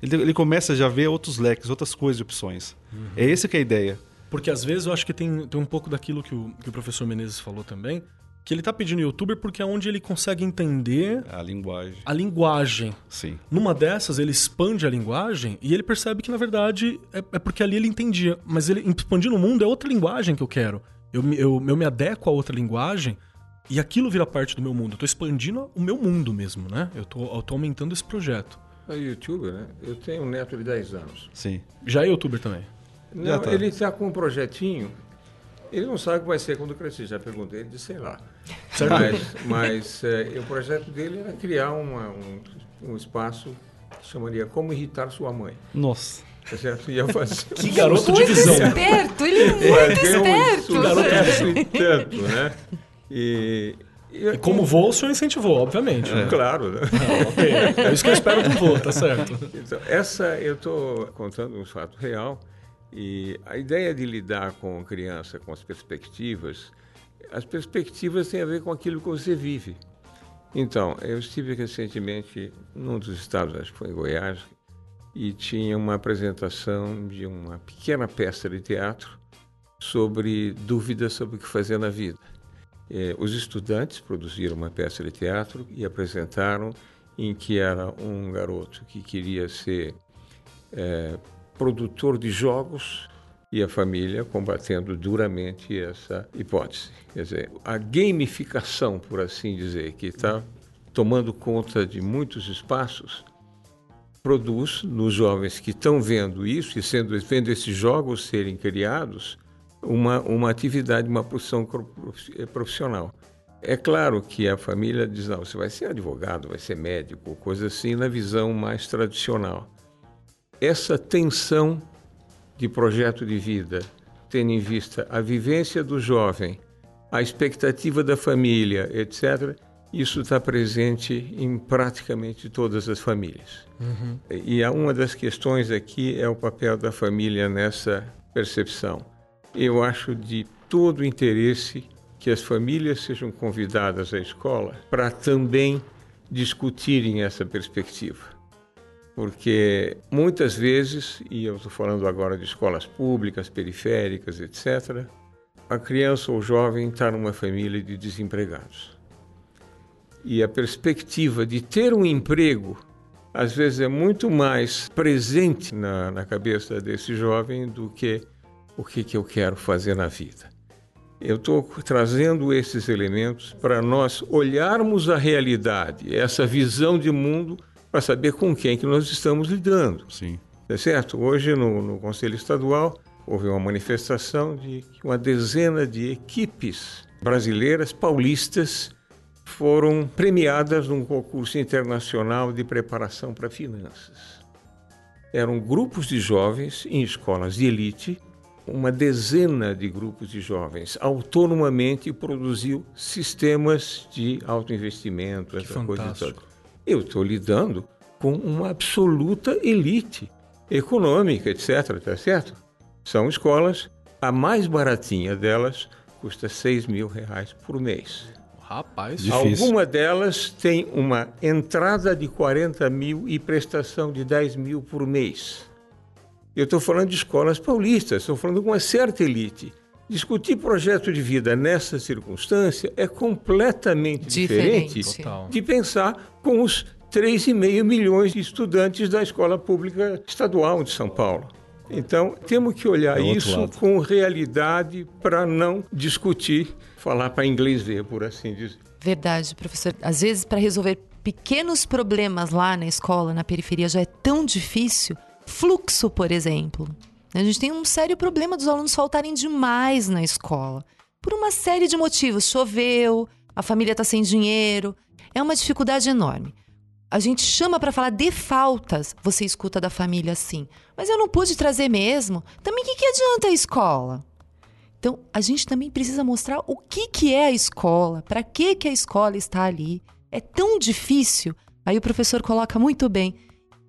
Ele, ele começa já a ver outros leques, outras coisas de opções. É esse que é a ideia. Porque às vezes eu acho que tem, tem um pouco daquilo que o, que o professor Menezes falou também, que ele tá pedindo youtuber porque é onde ele consegue entender A linguagem. a linguagem. Sim. Numa dessas, ele expande a linguagem e ele percebe que, na verdade, é, é porque ali ele entendia. Mas ele expandindo o mundo é outra linguagem que eu quero. Eu, me- eu, eu me adequo a outra linguagem e aquilo vira parte do meu mundo. Eu tô expandindo o meu mundo mesmo, né? Eu tô, eu tô aumentando esse projeto. A youtuber, né? Eu tenho um neto de 10 anos. Sim. Já é youtuber também. Não, tá. ele está com um projetinho. Ele não sabe o que vai ser quando crescer. Já perguntei, ele disse, sei lá. Certo? Mas, mas é, o projeto dele era criar uma- um, um espaço que chamaria Como Irritar Sua Mãe. Nossa. Tá certo? Ia fazer Que garoto de Muito visão. esperto, ele é muito fazer um esperto. sucesso e tanto, né? E, E como voo, o senhor incentivou, obviamente. né? Claro, né? Ah, ok. É isso que eu espero do voo, tá certo. Então, essa eu estou contando um fato real e a ideia de lidar com criança, com as perspectivas, as perspectivas têm a ver com aquilo que você vive. Então, eu estive recentemente num dos estados, acho que foi em Goiás, e tinha uma apresentação de uma pequena peça de teatro sobre dúvidas sobre o que fazer na vida. Eh, os estudantes produziram uma peça de teatro e apresentaram em que era um garoto que queria ser eh, produtor de jogos e a família combatendo duramente essa hipótese. Quer dizer, a gamificação, por assim dizer, que está tomando conta de muitos espaços, produz nos jovens que estão vendo isso e sendo, vendo esses jogos serem criados uma, uma atividade, uma profissão profi- profissional. É claro que a família diz, não, você vai ser advogado, vai ser médico, coisa assim, na visão mais tradicional. Essa tensão de projeto de vida, tendo em vista a vivência do jovem, a expectativa da família, etc., isso está presente em praticamente todas as famílias. E há uma das questões aqui é o papel da família nessa percepção. Eu acho de todo interesse que as famílias sejam convidadas à escola para também discutirem essa perspectiva. Porque muitas vezes, e eu estou falando agora de escolas públicas, periféricas, etc., a criança ou jovem está numa família de desempregados. E a perspectiva de ter um emprego, às vezes, é muito mais presente na, na cabeça desse jovem do que o que, que eu quero fazer na vida. Eu estou trazendo esses elementos para nós olharmos a realidade, essa visão de mundo para saber com quem que nós estamos lidando. Sim. É certo? Hoje, no, no Conselho Estadual, houve uma manifestação de que uma dezena de equipes brasileiras, paulistas, foram premiadas num concurso internacional de preparação para finanças. Eram grupos de jovens em escolas de elite, uma dezena de grupos de jovens autonomamente produziu sistemas de autoinvestimento, essa coisa toda. Eu estou lidando com uma absoluta elite econômica, etc. Tá certo? São escolas, a mais baratinha delas custa 6 mil reais por mês. Rapaz, Difícil. Alguma delas tem uma entrada de 40 mil e prestação de 10 mil por mês. Eu estou falando de escolas paulistas, estou falando de uma certa elite. Discutir projeto de vida nessa circunstância é completamente diferente, Diferente. De pensar com os 3,5 milhões de estudantes da escola pública estadual de São Paulo. Então, temos que olhar isso lado. com realidade para não discutir, falar para inglês ver, por assim dizer. Verdade, professor. Às vezes, para resolver pequenos problemas lá na escola, na periferia, já é tão difícil. Fluxo, por exemplo. A gente tem um sério problema dos alunos faltarem demais na escola. Por uma série de motivos. Choveu, a família está sem dinheiro. É uma dificuldade enorme. A gente chama para falar de faltas. Você escuta da família assim. Mas eu não pude trazer mesmo. Também o que, que adianta a escola? Então, a gente também precisa mostrar o que, que é a escola, para que, que a escola está ali. É tão difícil. Aí o professor coloca muito bem.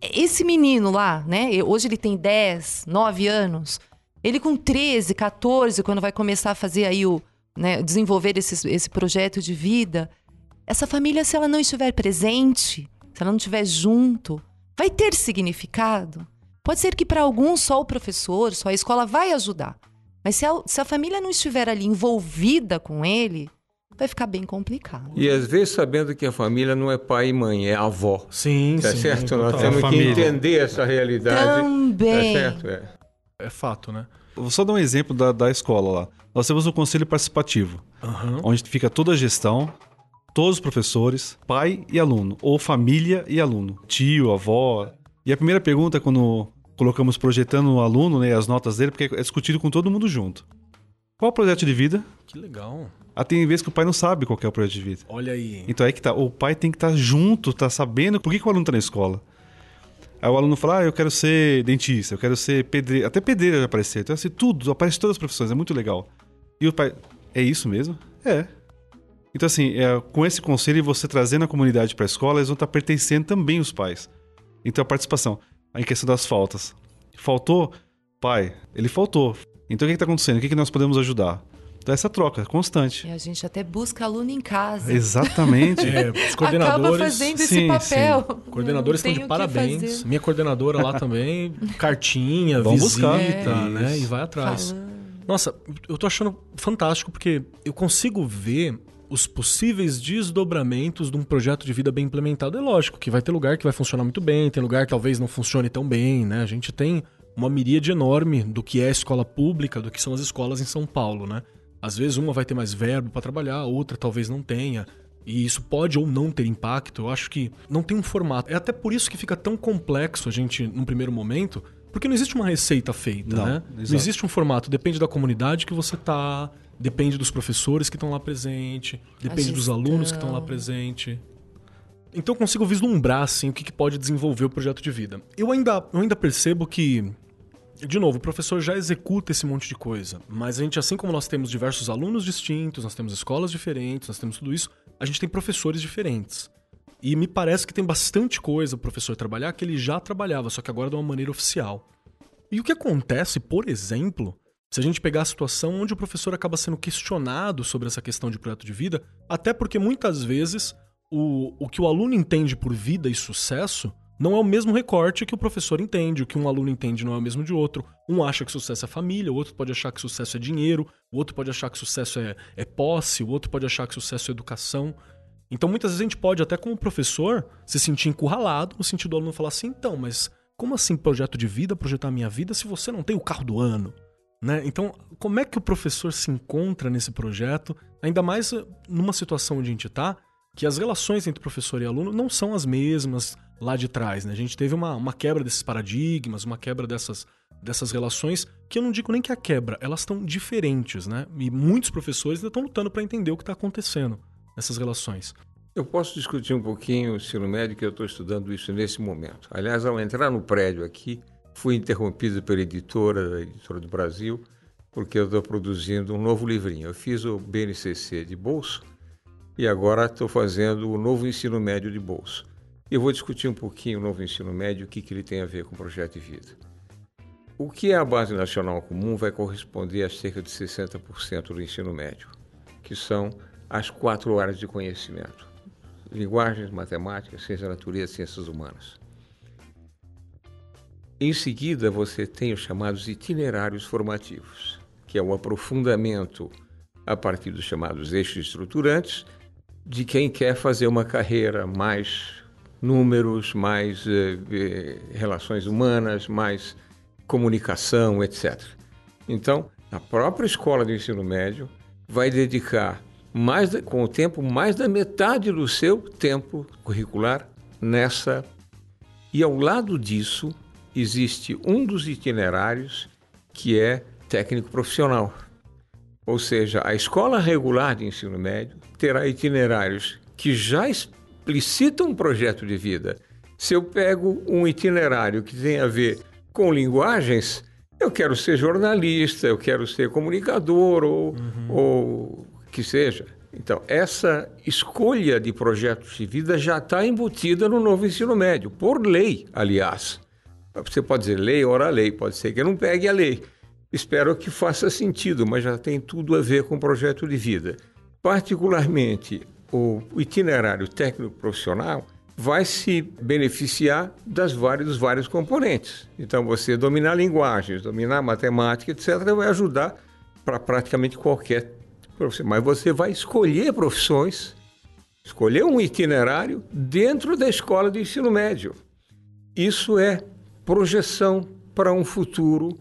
Esse menino lá, né? Hoje ele tem 10, 9 anos. Ele com 13, 14, quando vai começar a fazer aí o. Né, desenvolver esse, esse projeto de vida. Essa família, se ela não estiver presente, se ela não estiver junto, vai ter significado. Pode ser que para alguns só o professor, só a escola vai ajudar. Mas se a, se a família não estiver ali envolvida com ele, vai ficar bem complicado. E às vezes sabendo que a família não é pai e mãe, é avó. sim, Tá sim. certo? Nós temos que entender essa realidade. Também. Tá certo? É. É fato, né? Vou só dar um exemplo da, da escola lá. Nós temos um conselho participativo, Aham. onde fica toda a gestão, todos os professores, pai e aluno, ou família e aluno, tio, avó. E a primeira pergunta, quando colocamos projetando o aluno, né, as notas dele, porque é discutido com todo mundo junto. Qual o projeto de vida? Que legal. Ah, tem vezes que o pai não sabe qual é o projeto de vida. Olha aí. Então é que tá. O pai tem que estar junto, tá sabendo por que, que o aluno tá na escola. Aí o aluno fala, ah, eu quero ser dentista, eu quero ser pedreiro. Até pedreiro já apareceu. Então, assim, tudo, aparece todas as profissões, é muito legal. E o pai, é isso mesmo? É. Então, assim, é, com esse conselho e você trazendo a comunidade para a escola, eles vão estar pertencendo também os pais. Então, a participação. Em questão das faltas. Faltou? Pai, ele faltou. Então, o que está acontecendo? O que, que nós podemos ajudar? Então, essa troca constante. E a gente até busca aluno em casa. Exatamente. É, os coordenadores. Acaba fazendo esse sim, papel. Coordenadores Não estão de parabéns. Minha coordenadora lá também, cartinha, Vão visita, buscar. né? Isso. E vai atrás. Falando. Nossa, eu tô achando fantástico porque eu consigo ver os possíveis desdobramentos de um projeto de vida bem implementado. É lógico que vai ter lugar que vai funcionar muito bem, tem lugar que talvez não funcione tão bem, né? A gente tem uma miríade enorme do que é a escola pública, do que são as escolas em São Paulo, né? Às vezes uma vai ter mais verbo para trabalhar, outra talvez não tenha. E isso pode ou não ter impacto. Eu acho que não tem um formato. É até por isso que fica tão complexo a gente, num primeiro momento, porque não existe uma receita feita, Não, né? Não existe um formato. Depende da comunidade que você tá, depende dos professores que estão lá presente, depende dos alunos que estão lá presente. Então eu consigo vislumbrar assim, o que, que pode desenvolver o projeto de vida. Eu ainda, eu ainda percebo que, de novo, o professor já executa esse monte de coisa, mas a gente, assim como nós temos diversos alunos distintos, nós temos escolas diferentes, nós temos tudo isso, a gente tem professores diferentes. E me parece que tem bastante coisa o professor trabalhar que ele já trabalhava, só que agora de uma maneira oficial. E o que acontece, por exemplo, se a gente pegar a situação onde o professor acaba sendo questionado sobre essa questão de projeto de vida, até porque muitas vezes o, o que o aluno entende por vida e sucesso não é o mesmo recorte que o professor entende, o que um aluno entende não é o mesmo de outro. Um acha que sucesso é família, o outro pode achar que sucesso é dinheiro, o outro pode achar que sucesso é, é posse, o outro pode achar que sucesso é educação. Então muitas vezes a gente pode, até como professor, se sentir encurralado no sentido do aluno falar assim, então, mas como assim projeto de vida, projetar a minha vida, se você não tem o carro do ano? Né? Então, como é que o professor se encontra nesse projeto, ainda mais numa situação onde a gente está, que as relações entre professor e aluno não são as mesmas lá de trás. Né? A gente teve uma, uma quebra desses paradigmas, uma quebra dessas, dessas relações, que eu não digo nem que a quebra, elas estão diferentes. Né? E muitos professores ainda estão lutando para entender o que está acontecendo nessas relações. Eu posso discutir um pouquinho o ensino médio, que eu estou estudando isso nesse momento. Aliás, ao entrar no prédio aqui, fui interrompido pela editora, da Editora do Brasil, porque eu estou produzindo um novo livrinho. Eu fiz o BNCC de bolso e agora estou fazendo o novo ensino médio de bolso. Eu vou discutir um pouquinho o novo ensino médio, o que, que ele tem a ver com o projeto de vida. O que é a base nacional comum vai corresponder a cerca de 60% do ensino médio, que são as quatro áreas de conhecimento linguagens, matemática, ciência da natureza, ciências humanas. Em seguida, você tem os chamados itinerários formativos, que é o aprofundamento a partir dos chamados eixos estruturantes de quem quer fazer uma carreira mais números, mais eh, eh, relações humanas, mais comunicação, etc. Então, a própria escola de ensino médio vai dedicar mais com o tempo, mais da metade do seu tempo curricular nessa. E ao lado disso, existe um dos itinerários que é técnico profissional. Ou seja, a escola regular de ensino médio terá itinerários que já explicitam um projeto de vida. Se eu pego um itinerário que tem a ver com linguagens, eu quero ser jornalista, eu quero ser comunicador ou, uhum. ou que seja. Então, essa escolha de projetos de vida já está embutida no novo ensino médio, por lei, aliás. Você pode dizer lei, ora lei, pode ser que não pegue a lei. Espero que faça sentido, mas já tem tudo a ver com o projeto de vida. Particularmente, o itinerário técnico profissional vai se beneficiar das várias, dos vários componentes. Então, você dominar linguagens, dominar matemática, etc., vai ajudar para praticamente qualquer profissão, mas você vai escolher profissões, escolher um itinerário dentro da escola de ensino médio. Isso é projeção para um futuro.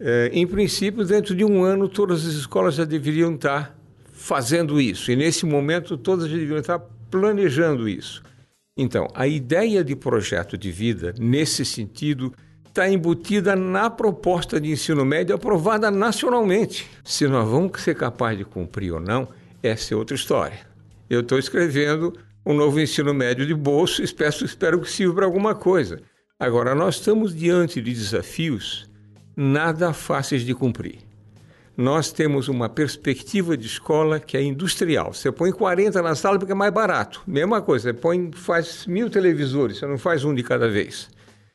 É, em princípio, dentro de um ano, todas as escolas já deveriam estar fazendo isso. E nesse momento, todas já deveriam estar planejando isso. Então, a ideia de projeto de vida, nesse sentido, está embutida na proposta de ensino médio aprovada nacionalmente. Se nós vamos ser capazes de cumprir ou não, essa é outra história. Eu estou escrevendo um novo ensino médio de bolso, espero, espero que sirva para alguma coisa. Agora, nós estamos diante de desafios nada fáceis de cumprir. Nós temos uma perspectiva de escola que é industrial. Você põe 40 na sala porque é mais barato. Mesma coisa, você põe, faz mil televisores, você não faz um de cada vez.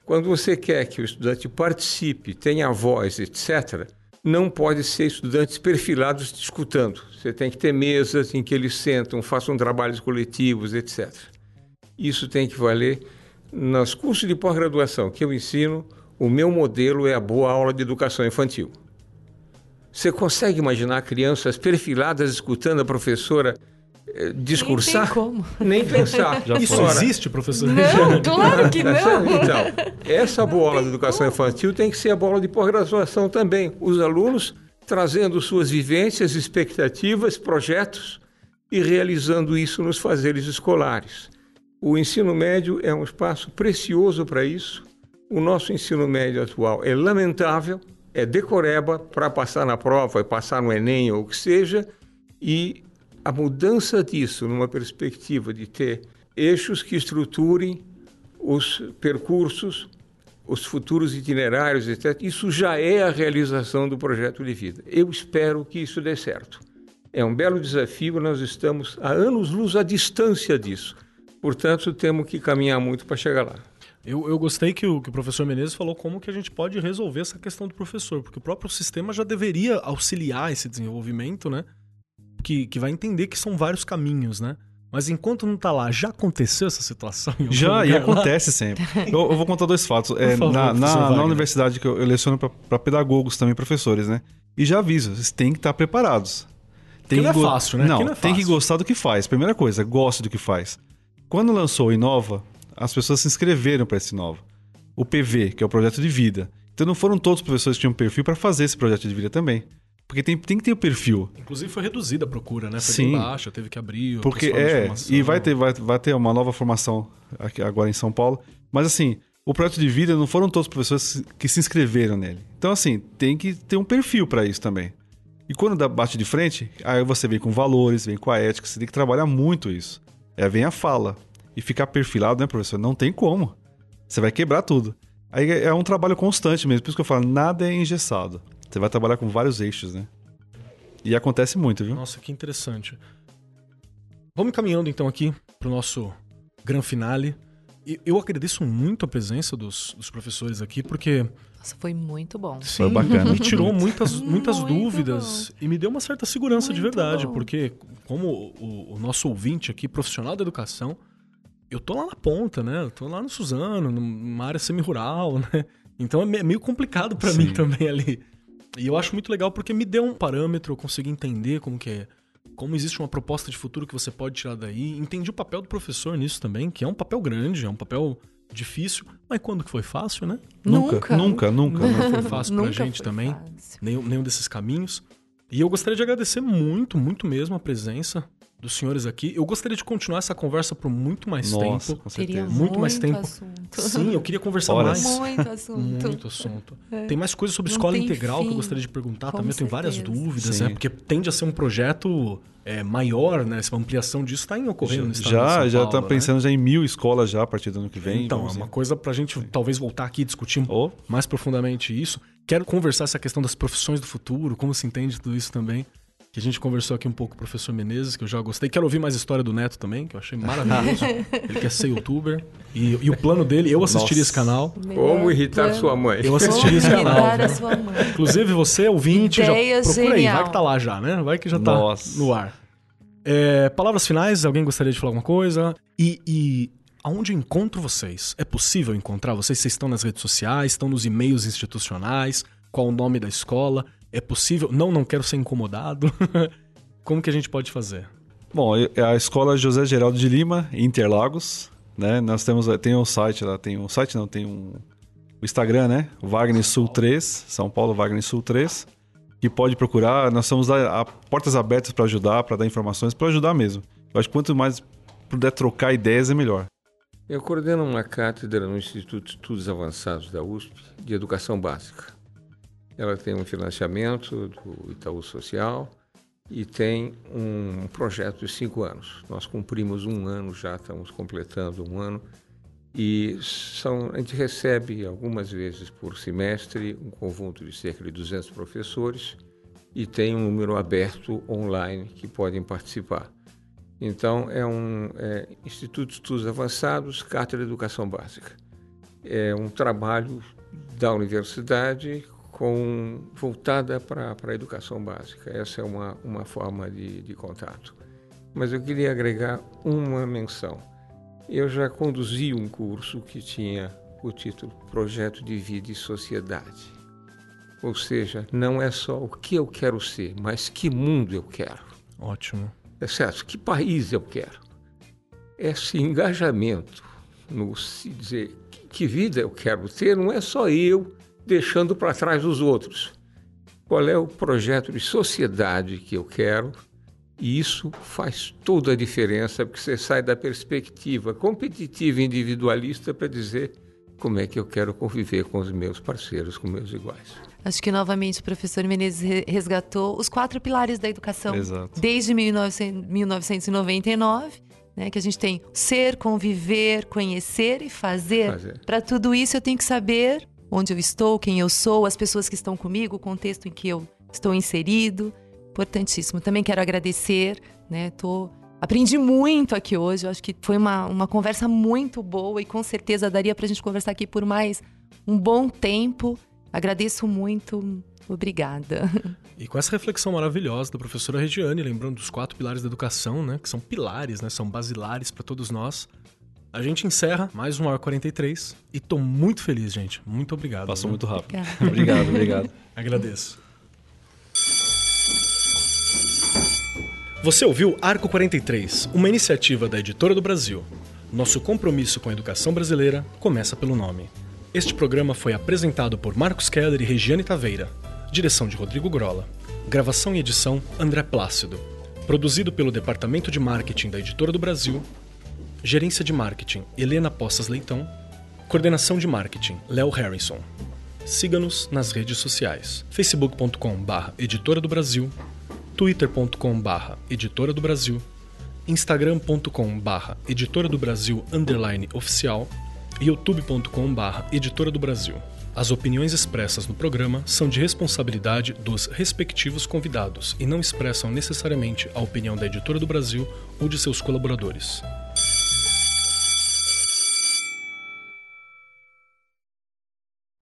Quando você quer que o estudante participe, tenha voz, etc., não pode ser estudantes perfilados discutando. Você tem que ter mesas em que eles sentam, façam trabalhos coletivos, etc. Isso tem que valer nos cursos de pós-graduação que eu ensino. O meu modelo é a boa aula de educação infantil. Você consegue imaginar crianças perfiladas escutando a professora eh, discursar, nem, como. nem pensar. Já Isso Ora, existe, professor? Não, claro que não. Então, essa bola de educação infantil tem que ser a bola de pós-graduação também. Os alunos trazendo suas vivências, expectativas, projetos e realizando isso nos fazeres escolares. O ensino médio é um espaço precioso para isso. O nosso ensino médio atual é lamentável, é decoreba para passar na prova passar no Enem ou o que seja, e a mudança disso numa perspectiva de ter eixos que estruturem os percursos, os futuros itinerários, etc., isso já é a realização do projeto de vida. Eu espero que isso dê certo. É um belo desafio, nós estamos a anos-luz à distância disso. Portanto, temos que caminhar muito para chegar lá. Eu, eu gostei que o, que o professor Menezes falou como que a gente pode resolver essa questão do professor, porque o próprio sistema já deveria auxiliar esse desenvolvimento, né? que, que vai entender que são vários caminhos, né? Mas enquanto não tá lá, já aconteceu essa situação? Já, e lá? acontece sempre. Eu, eu vou contar dois fatos. É, favor, na, na, na universidade que eu, eu leciono para pedagogos também, professores, né? E já aviso, vocês têm que estar preparados. Tem não é fácil, né? Não, Que não é tem que fácil. gostar do que faz. Primeira coisa, goste do que faz. Quando lançou o Inova, as pessoas se inscreveram para esse Inova. O PV, que é o projeto de vida. Então não foram todos os professores que tinham perfil para fazer esse projeto de vida também. Porque tem, tem que ter o perfil. Inclusive foi reduzida a procura, né? Foi Sim. baixa, teve que abrir o Porque é, e vai ter, vai, vai ter uma nova formação aqui, agora em São Paulo. Mas assim, o projeto de vida não foram todos os professores que se inscreveram nele. Então, assim, tem que ter um perfil para isso também. E quando dá, bate de frente, aí você vem com valores, vem com a ética, você tem que trabalhar muito isso. É, vem a fala. E ficar perfilado, né, professor? Não tem como. Você vai quebrar tudo. Aí é é um trabalho constante mesmo. Por isso que eu falo, nada é engessado. Você vai trabalhar com vários eixos, né? E acontece muito, viu? Nossa, que interessante. Vamos caminhando então aqui pro nosso gran finale. E eu agradeço muito a presença dos, dos professores aqui, porque Nossa, foi muito bom. Foi bacana. me tirou muitas, muitas Muito dúvidas e me deu uma certa segurança de Muito verdade, bom. porque como o, o nosso ouvinte aqui, profissional da educação, eu tô lá na ponta, né? Eu tô lá no Suzano, numa área semi-rural, né? Então é me- meio complicado pra mim também ali. E eu acho muito legal porque me deu um parâmetro, eu consegui entender como que é, como existe uma proposta de futuro que você pode tirar daí. Entendi o papel do professor nisso também, que é um papel grande, é um papel difícil, mas quando que foi fácil, né? Nunca, nunca, nunca. Não foi fácil pra Nunca gente também. fácil. Nenhum, nenhum desses caminhos. E eu gostaria de agradecer muito, muito mesmo a presença dos senhores aqui. Eu gostaria de continuar essa conversa por muito mais Nossa, tempo. com Teria certeza. Muito mais tempo. assunto. Sim, eu queria conversar Horas. mais. Muito assunto. Muito assunto. Tem mais coisas sobre Não escola integral que eu fim. gostaria de perguntar Com também. Eu tenho várias dúvidas, Sim. né? Porque tende a ser um projeto é, maior, né? Essa ampliação disso está ocorrendo no estado Já, São já Paulo, tá né? pensando já em mil escolas já a partir do ano que vem. Então, é uma coisa pra gente talvez voltar aqui e discutir um Ô, mais profundamente isso. Quero conversar essa questão das profissões do futuro, como se entende tudo isso também. Que a gente conversou aqui um pouco com o professor Menezes, que eu já gostei. Quero ouvir mais história do Neto também, que eu achei maravilhoso. Ele quer ser youtuber. E, e o plano dele, eu assistiria Nossa. esse canal. Como irritar sua mãe. Eu assistiria esse Como canal. irritar viu? a sua mãe. Inclusive, você, ouvinte, já procura aí. Vai genial. que tá lá já, né? Vai que já tá Nossa. no ar. É, palavras finais, alguém gostaria de falar alguma coisa? E, e aonde eu encontro vocês? É possível encontrar vocês? Vocês estão nas redes sociais, estão nos e-mails institucionais? Qual o nome da escola? É possível? Não, não quero ser incomodado. Como que a gente pode fazer? Bom, é a escola José Geraldo de Lima, em Interlagos, né? Nós temos tem um site lá, tem um site não, tem um o Instagram, né? Wagner Sul 3, São Paulo Wagner Sul 3, que pode procurar. Nós estamos a, a portas abertas para ajudar, para dar informações, para ajudar mesmo. Eu acho que quanto mais puder trocar ideias é melhor. Eu coordeno uma cátedra no Instituto de Estudos Avançados da USP de Educação Básica. Ela tem um financiamento do Itaú Social e tem um projeto de cinco anos. Nós cumprimos um ano já, estamos completando um ano. E são, a gente recebe algumas vezes por semestre um conjunto de cerca de 200 professores e tem um número aberto online que podem participar. Então, é um é, Instituto de Estudos Avançados, Cátedra de Educação Básica. É um trabalho da universidade com, voltada para a educação básica. Essa é uma, uma forma de, de contato. Mas eu queria agregar uma menção. Eu já conduzi um curso que tinha o título Projeto de Vida e Sociedade. Ou seja, não é só o que eu quero ser, mas que mundo eu quero. Ótimo. É certo? Que país eu quero? Esse engajamento no se dizer que, que vida eu quero ter não é só eu deixando para trás os outros. Qual é o projeto de sociedade que eu quero? E isso faz toda a diferença, porque você sai da perspectiva competitiva e individualista para dizer como é que eu quero conviver com os meus parceiros, com meus iguais. Acho que novamente o professor Menezes re- resgatou os quatro pilares da educação Exato. desde 1900 1999, né, que a gente tem ser, conviver, conhecer e fazer. Fazer. Para tudo isso eu tenho que saber onde eu estou, quem eu sou, as pessoas que estão comigo, o contexto em que eu estou inserido. Importantíssimo. Também quero agradecer, né? Tô aprendi muito aqui hoje. Eu acho que foi uma, uma conversa muito boa e com certeza daria para a gente conversar aqui por mais um bom tempo. Agradeço muito. Obrigada. E com essa reflexão maravilhosa da professora Regiane, lembrando dos quatro pilares da educação, né, que são pilares, né, são basilares para todos nós, a gente encerra mais um Ar 43 e tô muito feliz, gente. Muito obrigado. Passou viu? muito rápido. Obrigado, obrigado. Agradeço. Você ouviu Arco 43, uma iniciativa da Editora do Brasil. Nosso compromisso com a educação brasileira começa pelo nome. Este programa foi apresentado por Marcos Keller e Regiane Taveira. Direção de Rodrigo Grola. Gravação e edição André Plácido. Produzido pelo Departamento de Marketing da Editora do Brasil. Gerência de Marketing Helena Poças Leitão. Coordenação de Marketing Léo Harrison. Siga-nos nas redes sociais: facebook.com/barra Editora do Brasil, twitter.com/barra Editora do Brasil, instagram.com/barra Editora do Brasil underline oficial e youtube.com/barra Editora do Brasil. As opiniões expressas no programa são de responsabilidade dos respectivos convidados e não expressam necessariamente a opinião da Editora do Brasil ou de seus colaboradores.